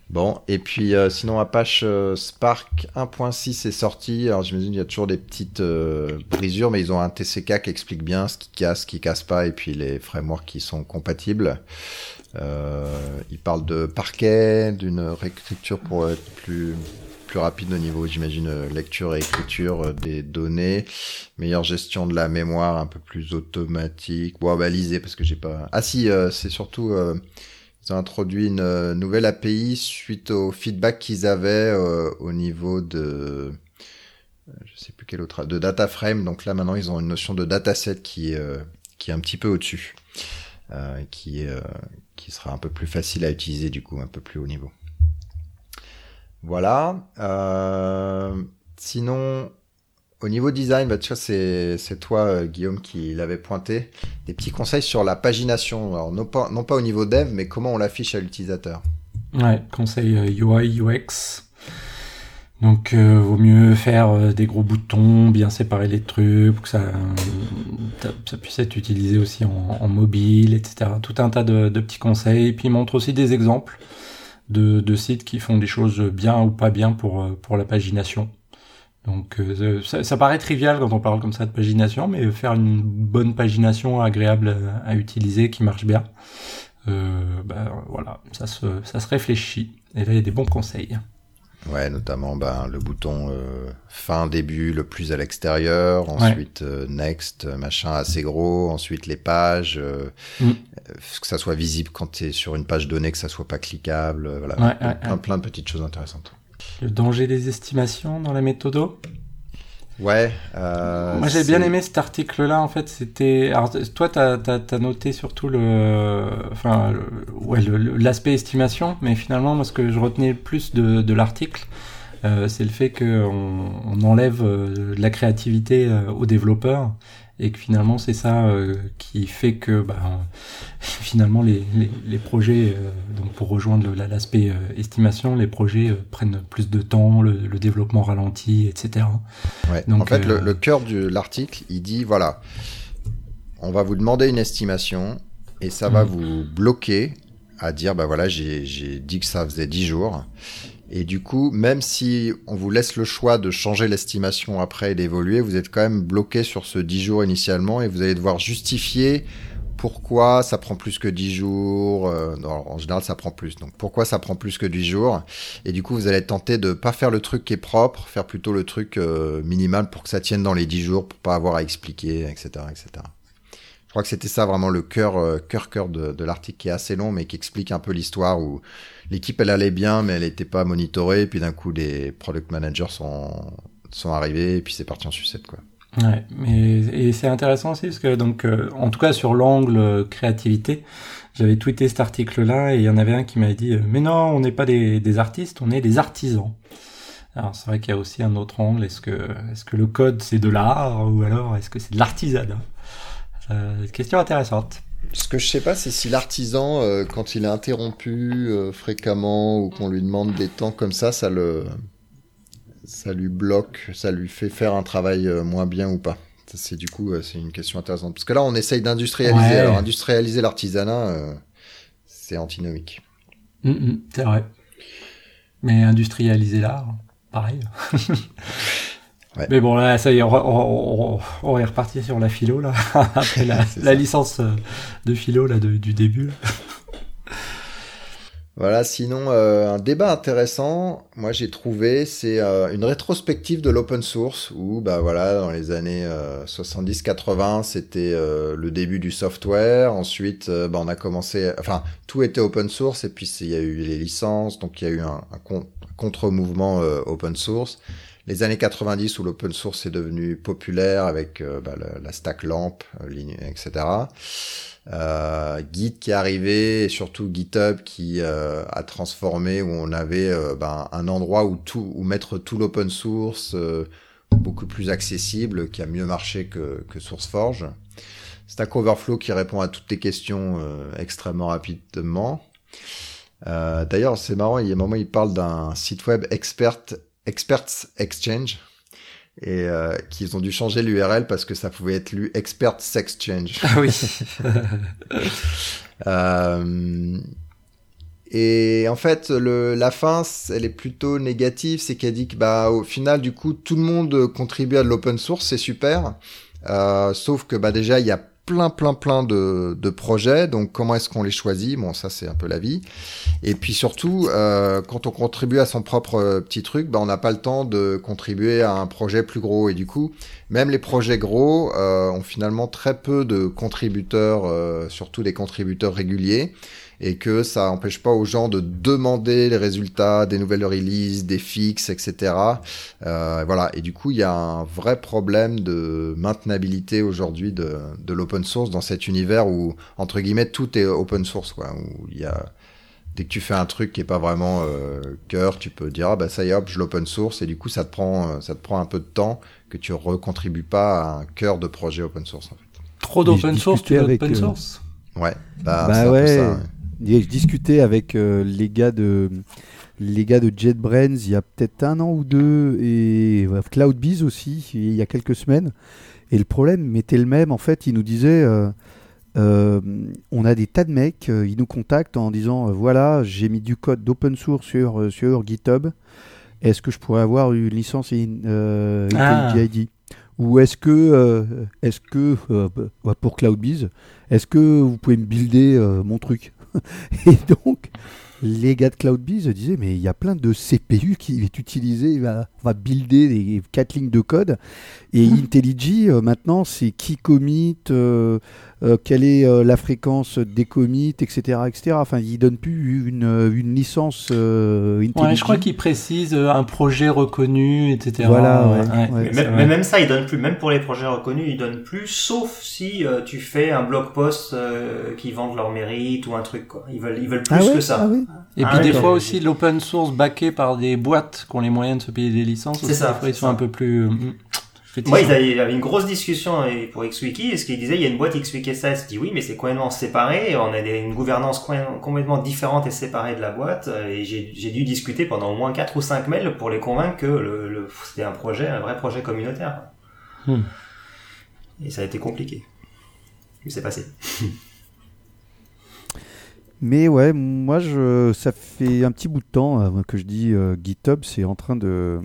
Bon, et puis euh, sinon Apache euh, Spark 1.6 est sorti. Alors j'imagine qu'il y a toujours des petites euh, brisures, mais ils ont un TCK qui explique bien ce qui casse, ce qui casse pas, et puis les frameworks qui sont compatibles. Ils parlent de parquet, d'une réécriture pour être plus plus rapide au niveau, j'imagine, lecture et écriture des données, meilleure gestion de la mémoire, un peu plus automatique. Bon, balisé parce que j'ai pas. Ah si, c'est surtout. Ont introduit une euh, nouvelle API suite au feedback qu'ils avaient euh, au niveau de, je sais plus quel autre, de data frame. Donc là maintenant ils ont une notion de dataset qui est, euh, qui est un petit peu au-dessus, euh, qui euh, qui sera un peu plus facile à utiliser du coup, un peu plus haut niveau. Voilà. Sinon, au niveau design, bah, tu vois, c'est, toi, euh, Guillaume, qui l'avait pointé. Des petits conseils sur la pagination. Alors, non pas, non pas au niveau dev, mais comment on l'affiche à l'utilisateur. Ouais, conseil euh, UI, UX. Donc, euh, vaut mieux faire euh, des gros boutons, bien séparer les trucs, pour que ça, euh, puisse être utilisé aussi en, mobile, etc. Tout un tas de, de petits conseils. Et puis, il montre aussi des exemples de, de sites qui font des choses bien ou pas bien pour, euh, pour la pagination. Donc, euh, ça, ça paraît trivial quand on parle comme ça de pagination, mais faire une bonne pagination agréable à, à utiliser, qui marche bien, euh, ben, voilà, ça se, ça se réfléchit. Et là, il y a des bons conseils. Ouais, notamment ben, le bouton euh, fin, début, le plus à l'extérieur, ensuite next, machin assez gros, ensuite les pages, Mm. que ça soit visible quand tu es sur une page donnée, que ça soit pas cliquable, voilà, Ouais, ouais, plein, ouais. plein de petites choses intéressantes. Le danger des estimations dans la méthode Ouais. Euh, Moi j'ai bien aimé cet article-là. En fait, c'était. Alors toi, t'as as, noté surtout le, enfin, ouais, l'aspect estimation, mais finalement, moi, ce que je retenais plus de, de l'article, euh, c'est le fait qu'on on enlève euh, la créativité euh, aux développeurs et que finalement c'est ça euh, qui fait que bah, finalement les, les, les projets, euh, donc pour rejoindre l'aspect euh, estimation, les projets prennent plus de temps, le, le développement ralentit, etc. Ouais. Donc, en fait, le, le, cœur de l'article, il dit voilà, on va vous demander une estimation et ça va mm. vous bloquer à dire bah voilà, j'ai dit que ça faisait 10 jours et du coup, même si on vous laisse le choix de changer l'estimation après et d'évoluer, vous êtes quand même bloqué sur ce 10 jours initialement et vous allez devoir justifier pourquoi ça prend plus que 10 jours. Euh, en général, ça prend plus. Donc, pourquoi ça prend plus que 10 jours? Et du coup, vous allez tenter de pas faire le truc qui est propre, faire plutôt le truc euh, minimal pour que ça tienne dans les 10 jours, pour pas avoir à expliquer, etc., etc. Je crois que c'était ça vraiment le cœur, euh, cœur, cœur de, l'article qui est assez long, mais qui explique un peu l'histoire où l'équipe elle allait bien, mais elle n'était pas monitorée. Et puis d'un coup, les product managers sont, sont arrivés et puis c'est parti en sucette, quoi. Ouais, mais et c'est intéressant aussi parce que donc euh, en tout cas sur l'angle euh, créativité, j'avais tweeté cet article-là et il y en avait un qui m'avait dit mais non, on n'est pas des, des, artistes, on est des artisans. Alors c'est vrai qu'il y a aussi un autre angle. Est-ce que est-ce que le code c'est de l'art ou alors est-ce que c'est de l'artisanat? Euh, Question intéressante. Ce que je sais pas, c'est si l'artisan, euh, quand il est interrompu euh, fréquemment ou qu'on lui demande des temps comme ça, ça le, ça lui bloque, ça lui fait faire un travail euh, moins bien ou pas. C'est du coup, c'est une question intéressante. Parce que là, on essaye d'industrialiser. Alors, industrialiser l'artisanat, c'est antinomique. Mm, mm, c'est vrai. Mais industrialiser l'art, pareil. Mais bon, là, ça y est, on, est reparti sur la philo, là, après la, licence euh, de philo là, du début. Voilà, sinon, euh, un débat intéressant, moi j'ai trouvé, c'est euh, une rétrospective de l'open source, où, bah voilà, dans les années 70-80, c'était le début du software, ensuite, bah, on a commencé, enfin, tout était open source, et puis il y a eu les licences, donc il y a eu un, un contre-mouvement open source les années 90 où l'open source est devenu populaire avec euh, bah, la, stack LAMP, euh, etc. Euh, Git qui est arrivé et surtout GitHub qui euh, a transformé où on avait bah, un endroit où tout mettre tout l'open source beaucoup plus accessible qui a mieux marché que, que SourceForge. Stack Overflow qui répond à toutes les questions extrêmement rapidement. D'ailleurs, c'est marrant, il y a un moment, il parle d'un site web expert Experts Exchange et euh, qu'ils ont dû changer l'URL parce que ça pouvait être lu Experts Exchange. Ah oui. euh, et en fait, le, la fin, elle est plutôt négative, c'est qu'elle dit que bah au final, du coup, tout le monde contribue à de l'open source, c'est super. Euh, sauf que bah déjà, il y a plein, plein, plein de, projets. Donc, comment est-ce qu'on les choisit? Bon, ça, c'est un peu la vie. Et puis surtout, euh, quand on contribue à son propre euh, petit truc, bah, on n'a pas le temps de contribuer à un projet plus gros. Et du coup, même les projets gros euh, ont finalement très peu de contributeurs, surtout des contributeurs réguliers et que ça n'empêche pas aux gens de demander les résultats des nouvelles releases, des fixes, etc. Euh, voilà. Et du coup, il y a un vrai problème de maintenabilité aujourd'hui de, de l'open source dans cet univers où entre guillemets tout est open source, quoi. Où il y a dès que tu fais un truc qui est pas vraiment euh, cœur, tu peux dire ah bah ça y est hop je l'open source et du coup ça te prend euh, ça te prend un peu de temps que tu recontribues pas à un cœur de projet open source en fait. Trop d'open source, tu open source. Ouais, bah, bah ouais. Ça, je discutais avec euh, les gars de les gars de JetBrains il y a peut-être un an ou deux et CloudBees aussi il y a quelques semaines. Et le problème était le même en fait. Ils nous disaient euh, euh, on a des tas de mecs, ils nous contactent en disant voilà j'ai mis du code d'open source sur sur GitHub. Est-ce que je pourrais avoir une licence in, ah. ou est-ce que, est-ce que pour CloudBees, est-ce que vous pouvez me builder mon truc? et donc, les gars de CloudBees disaient mais il y a plein de CPU qui est utilisé, on va builder des quatre lignes de code. Et. IntelliJ, euh, maintenant, c'est qui commit, euh, euh, quelle est euh, la fréquence des commits, etc., etc. Enfin, il donne plus une, euh, une licence euh, Ouais, je crois qu'il précise euh, un projet reconnu, etc. Voilà, ouais, ouais. ouais. Mais même, vrai. mais même ça, il donne plus. Même pour les projets reconnus, il donne plus, sauf si euh, tu fais un blog post euh, qui vendent leur mérite ou un truc. Quoi. Ils veulent, ils veulent plus Ah ouais, que ça. ah ouais. Et Ah puis des fois aussi l'open source backé par des boîtes qui ont les moyens de se payer des licences. C'est aussi, ça, des fois, ils sont ça. un peu plus. euh, Moi, ils avaient, une grosse discussion euh, pour XWiki, et ce qu'ils disaient, il y a une boîte XWiki SAS, dit oui, mais c'est complètement séparé, on a une gouvernance complètement différente et séparée de la boîte, euh, et j'ai j'ai dû discuter pendant au moins 4 ou 5 mails pour les convaincre que le, le- c'était un projet, un vrai projet communautaire. Hmm. Et ça a été compliqué. Mais c'est passé. Mais ouais, moi, je, ça fait un petit bout de temps euh, que je dis euh, GitHub, c'est en train de.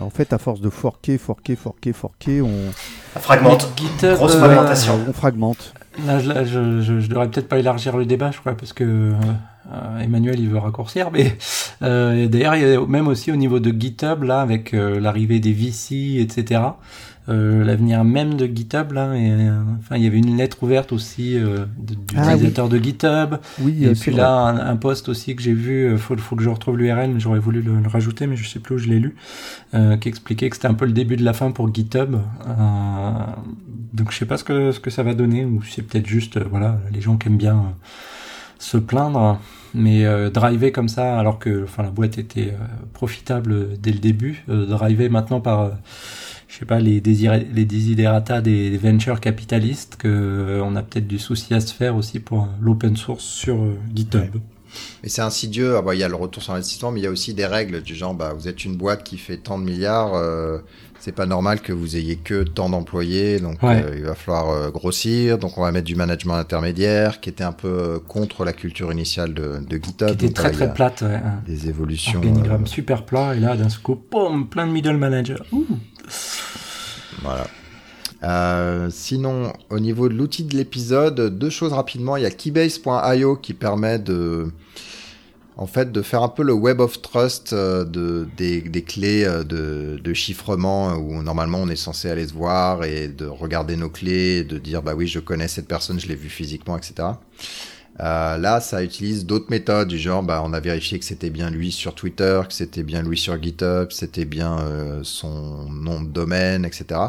En fait, à force de forquer, forquer, forquer, forquer, on, Ça fragmente. GitHub, Grosse euh, fragmentation. on fragmente. Là, je, là, je, je, je devrais peut-être pas élargir le débat, je crois, parce que euh, Emmanuel il veut raccourcir. Mais euh, d'ailleurs, il y a même aussi au niveau de GitHub là, avec euh, l'arrivée des VC, etc. Euh, L'avenir même de GitHub là, et, euh, enfin, il y avait une lettre ouverte aussi euh, de- Ah, d'utilisateurs de GitHub. Oui, Et euh, puis là, un, un post aussi que j'ai vu, euh, faut, faut que je retrouve l'URL, mais j'aurais voulu le, le rajouter, mais je sais plus où je l'ai lu, euh, qui expliquait que c'était un peu le début de la fin pour GitHub. Euh, donc je sais pas ce que ce que ça va donner, ou c'est peut-être juste, voilà, les gens qui aiment bien se plaindre, mais euh, driver comme ça, alors que, enfin, la boîte était euh, profitable dès le début, euh, driver maintenant par euh, je sais pas, les, désiré- les desiderata des, des venture capitalistes, que euh, on a peut-être du souci à se faire aussi pour euh, l'open source sur euh, GitHub. Mais c'est insidieux. Ah bah, il y a le retour sur investissement, mais il y a aussi des règles du genre, bah, vous êtes une boîte qui fait tant de milliards, euh, c'est pas normal que vous ayez que tant d'employés, donc Ouais. euh, il va falloir euh, grossir. Donc on va mettre du management intermédiaire, qui était un peu contre la culture initiale de, de GitHub. qui était Donc, très là, très plate, ouais. Des évolutions. Organigramme super plat, et là, d'un coup, boum, plein de middle managers. Ouh. Voilà. Euh, sinon, au niveau de l'outil de l'épisode, deux choses rapidement. Il y a keybase.io qui permet de, en fait, de faire un peu le web of trust euh, de, des, clés euh, de, de chiffrement où normalement on est censé aller se voir et de regarder nos clés, et de dire bah oui je connais cette personne, je l'ai vu physiquement, etc. Euh, là, ça utilise d'autres méthodes du genre, bah, on a vérifié que c'était bien lui sur Twitter, que c'était bien lui sur GitHub, c'était bien euh, son nom de domaine, etc.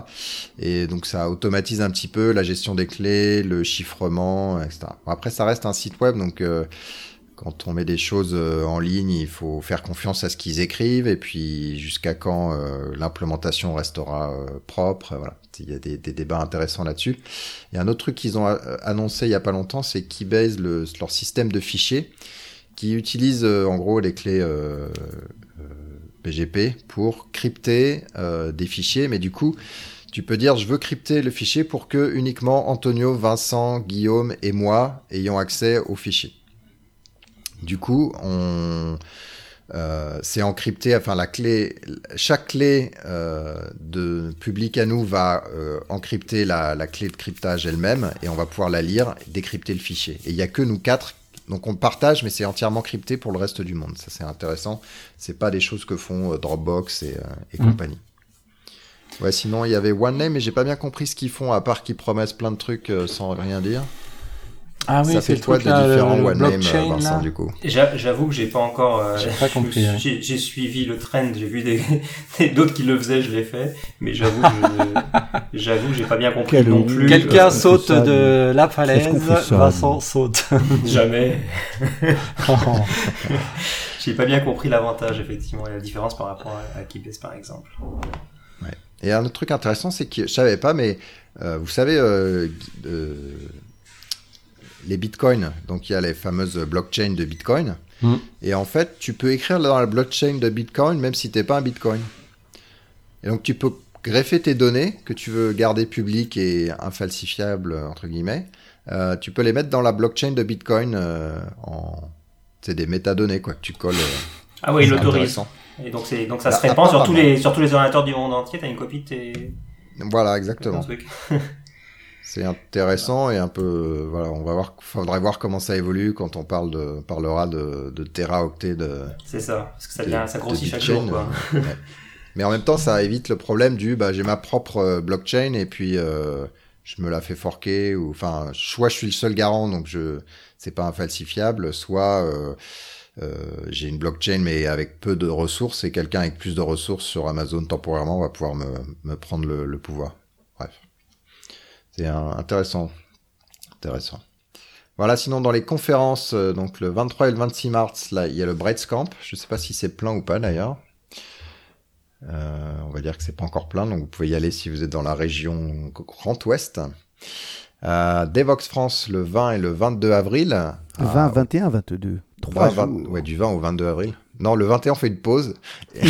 Et donc ça automatise un petit peu la gestion des clés, le chiffrement, etc. Après, ça reste un site web, donc euh, quand on met des choses euh, en ligne, il faut faire confiance à ce qu'ils écrivent, et puis jusqu'à quand euh, l'implémentation restera euh, propre. Voilà, il y a des, débats intéressants là-dessus. A un autre truc qu'ils ont annoncé il y a pas longtemps, c'est Keybase, le, leur système de fichiers, qui utilise en gros les clés BGP pour crypter des fichiers, mais du coup, tu peux dire je veux crypter le fichier pour que uniquement Antonio, Vincent, Guillaume et moi ayons accès au fichier. Du coup, on euh, c'est encrypté, enfin la clé, chaque clé euh, de public à nous va euh, encrypter la, la clé de cryptage elle-même et on va pouvoir la lire, décrypter le fichier. Et il y a que nous quatre, donc on partage, mais c'est entièrement crypté pour le reste du monde. Ça c'est intéressant. C'est pas des choses que font Dropbox et, et Mhm. compagnie. Ouais, sinon il y avait OneName, mais j'ai pas bien compris ce qu'ils font à part qu'ils promettent plein de trucs sans rien dire. Ah oui, ça c'est fait le quoi truc de là, différent le OneName, euh, Vincent, là. du coup J'a- J'avoue que j'ai pas encore. euh, J'ai compris, ouais. J'ai suivi le trend, j'ai vu des des- d'autres qui le faisaient, je l'ai fait, mais j'avoue, que je- j'avoue, que j'ai pas bien compris non plus. Quelqu'un saute ça, de la falaise, Vincent saute. Jamais. J'ai pas bien compris l'avantage effectivement et la différence par rapport à, à Keybase par exemple. Et un autre truc intéressant, c'est que je savais pas, mais euh, vous savez, euh, euh, les bitcoins, donc il y a les fameuses blockchains de bitcoin. Mm. Et en fait, tu peux écrire dans la blockchain de bitcoin même si t'es pas un bitcoin. Et donc tu peux greffer tes données que tu veux garder publiques et infalsifiables, entre guillemets. Euh, tu peux les mettre dans la blockchain de bitcoin euh, en. C'est des métadonnées, quoi, que tu colles. euh, Ah ouais, il l'autorise. Et donc ça Bah, se répand sur tous les sur tous les ordinateurs du monde entier. T'as une copie de tes Voilà, exactement. C'est intéressant et un peu, voilà, on va voir, faudrait voir comment ça évolue quand on parle de, parlera de, de teraoctets de. C'est ça, parce que ça de- devient ça grossit chaque jour quoi. ouais. Mais en même temps, ça évite le problème du, bah, j'ai ma propre euh, blockchain et puis euh, je me la fais forquer ou enfin soit je suis le seul garant donc je c'est pas infalsifiable, soit euh, euh, j'ai une blockchain mais avec peu de ressources et quelqu'un avec plus de ressources sur Amazon temporairement va pouvoir me, me prendre le, le pouvoir. Bref, intéressant, intéressant. Voilà, sinon dans les conférences, euh, donc le 23 et le 26 mars, là, il y a le Camp. Je sais pas si c'est plein ou pas d'ailleurs. Euh, on va dire que c'est pas encore plein, donc vous pouvez y aller si vous êtes dans la région Grand Ouest. Euh, Devox France le 20 et le 22 avril. 20, 21, 22. 3 jours. ouais, du 20 au 22 avril. Non, le 21 on fait une pause.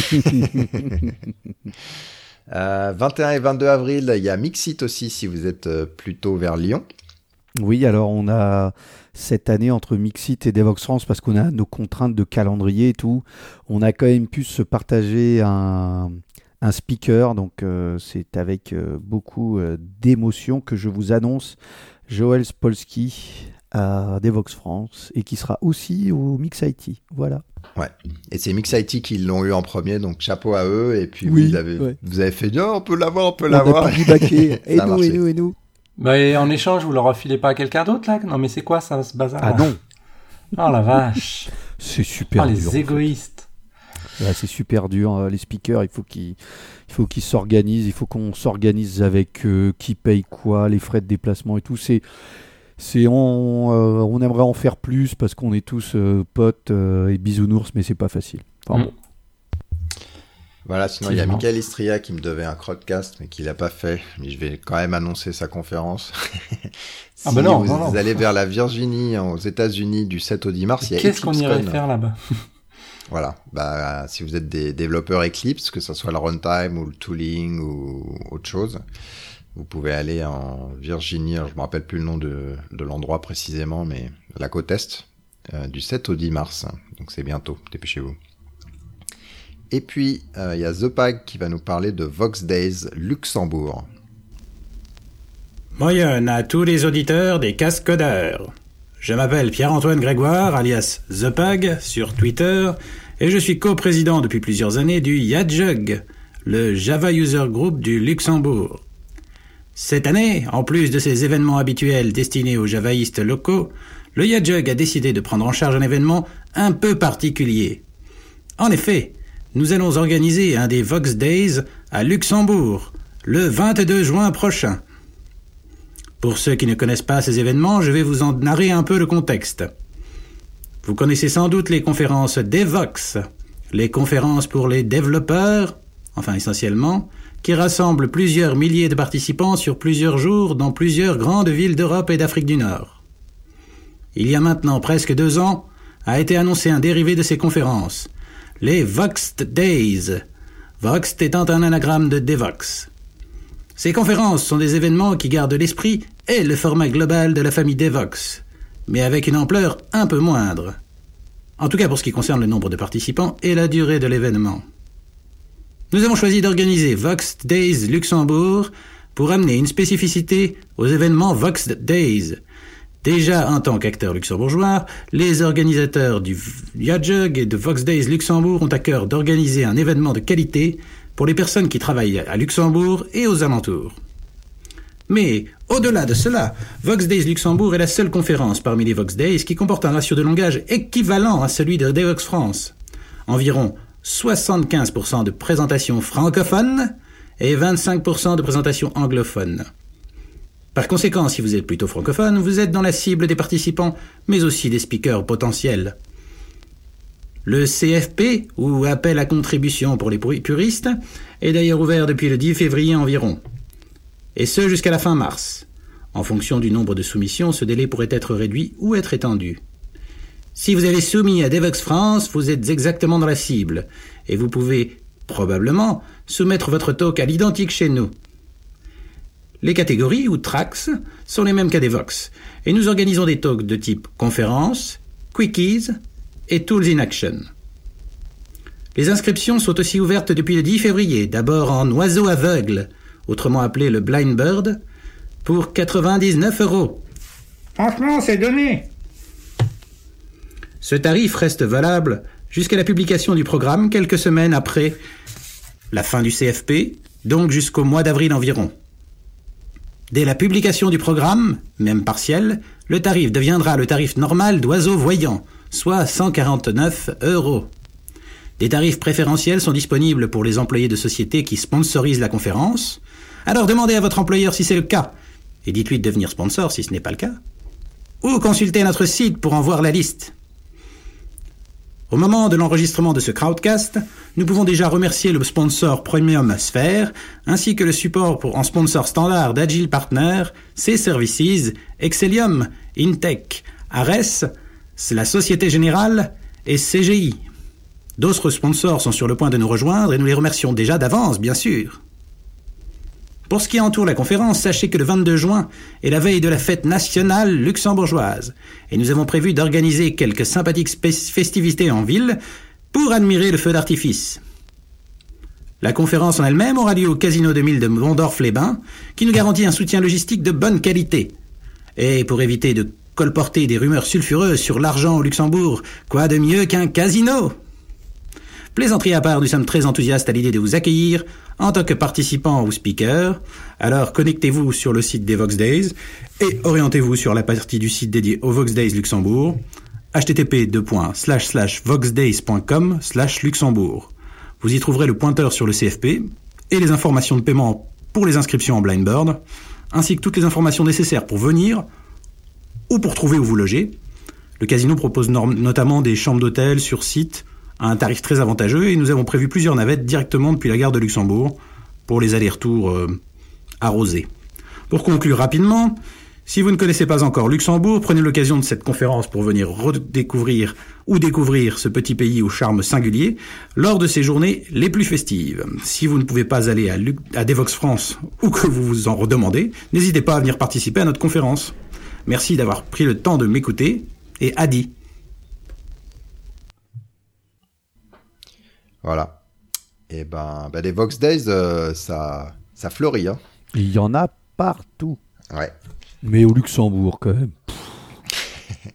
euh, 21 et 22 avril, il y a Mixit aussi si vous êtes euh, plutôt vers Lyon. Oui, alors on a cette année entre Mixit et Devox France parce qu'on a nos contraintes de calendrier et tout. On a quand même pu se partager un, speaker, donc euh, c'est avec euh, beaucoup euh, d'émotion que je vous annonce Joël Spolsky à Devox France et qui sera aussi au Mix IT. Voilà. Ouais. Et c'est Mix IT qui l'ont eu en premier, donc chapeau à eux. Et puis vous, avez, vous avez fait, oh, on peut l'avoir, on peut l'avoir. et nous, et nous, et nous. Bah, et en échange, vous leur refilez pas à quelqu'un d'autre, là? Non, mais c'est quoi ça, ce bazar? Ah non Oh la vache C'est super oh, les égoïstes C'est super dur. Hein. Les speakers, il faut qu'ils faut qu'ils s'organisent. Il faut qu'on s'organise avec qui paye quoi, les frais de déplacement et tout. C'est c'est on, euh, on aimerait en faire plus parce qu'on est tous euh, potes euh, et bisounours, mais c'est pas facile. Enfin, mm. bon. Voilà, sinon il y a Michael Istria qui me devait un crowdcast, mais qui l'a pas fait. Mais je vais quand même annoncer sa conférence. si ah ben non, vous, allez vers la Virginie, aux États-Unis, du 7 au 10 mars, il y a Qu'est-ce qu'on irait faire là-bas? Voilà, bah si vous êtes des développeurs Eclipse, que ce soit le runtime ou le tooling ou autre chose, vous pouvez aller en Virginie. je me rappelle plus le nom de, l'endroit précisément, mais la côte est, euh, du 7 au 10 mars. Donc c'est bientôt. Dépêchez-vous. Et puis, il euh, y a The Pag qui va nous parler de Vox Days Luxembourg. Moyenne à tous les auditeurs des cascodeurs. Je m'appelle Pierre-Antoine Grégoire, alias The Pag, sur Twitter, et je suis coprésident depuis plusieurs années du YAJUG, le Java User Group du Luxembourg. Cette année, en plus de ces événements habituels destinés aux javaïstes locaux, le YAJUG a décidé de prendre en charge un événement un peu particulier. En effet, nous allons organiser un des Vox Days à Luxembourg, le 22 juin prochain. Pour ceux qui ne connaissent pas ces événements, je vais vous en narrer un peu le contexte. Vous connaissez sans doute les conférences DevVox, les conférences pour les développeurs, enfin essentiellement, qui rassemblent plusieurs milliers de participants sur plusieurs jours dans plusieurs grandes villes d'Europe et d'Afrique du Nord. Il y a maintenant presque deux ans, a été annoncé un dérivé de ces conférences, les Voxed Days, Voxed étant un anagramme de Devox. Ces conférences sont des événements qui gardent l'esprit et le format global de la famille Devox, mais avec une ampleur un peu moindre. En tout cas pour ce qui concerne le nombre de participants et la durée de l'événement. Nous avons choisi d'organiser Voxed Days Luxembourg pour amener une spécificité aux événements Voxed Days, Déjà en tant qu'acteur luxembourgeois, les organisateurs du Yajug et de Vox Days Luxembourg ont à cœur d'organiser un événement de qualité pour les personnes qui travaillent à Luxembourg et aux alentours. Mais au-delà de cela, Vox Days Luxembourg est la seule conférence parmi les Vox Days qui comporte un ratio de langage équivalent à celui de Devox France. Environ 75% de présentations francophones et 25% de présentations anglophones. Par conséquent, si vous êtes plutôt francophone, vous êtes dans la cible des participants, mais aussi des speakers potentiels. Le CFP, ou appel à contribution pour les puristes, est d'ailleurs ouvert depuis le 10 février environ. Et ce jusqu'à la fin mars. En fonction du nombre de soumissions, ce délai pourrait être réduit ou être étendu. Si vous avez soumis à Devox France, vous êtes exactement dans la cible, et vous pouvez, probablement, soumettre votre talk à l'identique chez nous. Les catégories, ou tracks, sont les mêmes qu'à Devox, et nous organisons des talks de type conférence, quickies et tools in action. Les inscriptions sont aussi ouvertes depuis le 10 février, d'abord en oiseau aveugle, autrement appelé le blind bird, pour 99 euros. Franchement, c'est donné. Ce tarif reste valable jusqu'à la publication du programme quelques semaines après la fin du CFP, donc jusqu'au mois d'avril environ. Dès la publication du programme, même partiel, le tarif deviendra le tarif normal d'oiseaux voyants, soit 149 euros. Des tarifs préférentiels sont disponibles pour les employés de sociétés qui sponsorisent la conférence. Alors demandez à votre employeur si c'est le cas, et dites-lui de devenir sponsor si ce n'est pas le cas. Ou consultez notre site pour en voir la liste. Au moment de l'enregistrement de ce crowdcast, nous pouvons déjà remercier le sponsor Premium Sphere, ainsi que le support pour, en sponsor standard d'Agile Partner, C-Services, Excellium, Intech, Ares, la Société Générale et CGI. D'autres sponsors sont sur le point de nous rejoindre et nous les remercions déjà d'avance, bien sûr. Pour ce qui entoure la conférence, sachez que le 22 juin est la veille de la fête nationale luxembourgeoise, et nous avons prévu d'organiser quelques sympathiques festivités en ville pour admirer le feu d'artifice. La conférence en elle-même aura lieu au Casino 2000 de Mondorf-les-Bains, qui nous garantit un soutien logistique de bonne qualité. Et pour éviter de colporter des rumeurs sulfureuses sur l'argent au Luxembourg, quoi de mieux qu'un casino? Plaisanterie à part, nous sommes très enthousiastes à l'idée de vous accueillir en tant que participant ou speaker. Alors connectez-vous sur le site des Vox Days et orientez-vous sur la partie du site dédié au Vox Days Luxembourg http://voxdays.com luxembourg. Vous y trouverez le pointeur sur le CFP et les informations de paiement pour les inscriptions en Blindbird, ainsi que toutes les informations nécessaires pour venir ou pour trouver où vous loger. Le casino propose notamment des chambres d'hôtel sur site à un tarif très avantageux et nous avons prévu plusieurs navettes directement depuis la gare de Luxembourg pour les allers-retours euh, arrosés. Pour conclure rapidement, si vous ne connaissez pas encore Luxembourg, prenez l'occasion de cette conférence pour venir redécouvrir ou découvrir ce petit pays au charme singulier lors de ces journées les plus festives. Si vous ne pouvez pas aller à, à Devox France ou que vous vous en redemandez, n'hésitez pas à venir participer à notre conférence. Merci d'avoir pris le temps de m'écouter et Adi. Voilà. Et ben, ben les Vox Days, euh, ça, ça fleurit. Hein. Il y en a partout. Ouais. Mais au Luxembourg, quand même.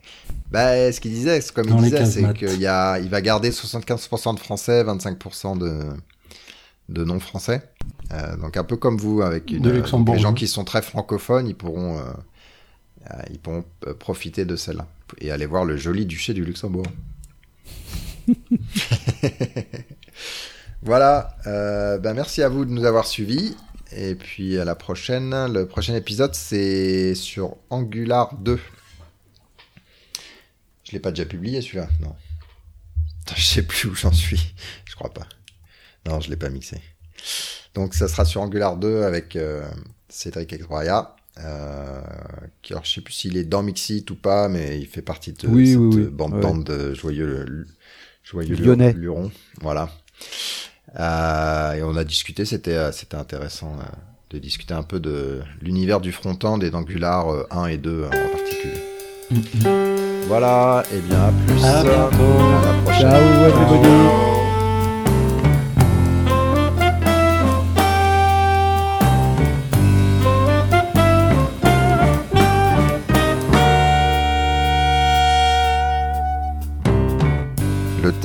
bah, ce qu'il disait, comme il disait, c'est qu'il y a, il va garder 75% de français, 25% de, de non-français. Euh, donc un peu comme vous, avec une, les gens qui sont très francophones, ils pourront, euh, ils pourront profiter de celle-là et aller voir le joli duché du Luxembourg. voilà, euh, ben merci à vous de nous avoir suivis. Et puis à la prochaine. Le prochain épisode, c'est sur Angular 2. Je l'ai pas déjà publié celui-là? Non. Je sais plus où j'en suis. Je crois pas. Non, je l'ai pas mixé. Donc ça sera sur Angular 2 avec euh, Cédric Exroya. Euh, alors, je sais plus s'il est dans Mixit ou pas, mais il fait partie de cette bande, bande de joyeux Joyeux Lyonnais. Luron, voilà. Euh, et on a discuté, c'était euh, c'était intéressant euh, de discuter un peu de l'univers du front-end et d'Angular 1 et 2 en particulier. Mm-hmm. Voilà, et bien à plus. À bientôt. À la prochaine. Ciao everybody.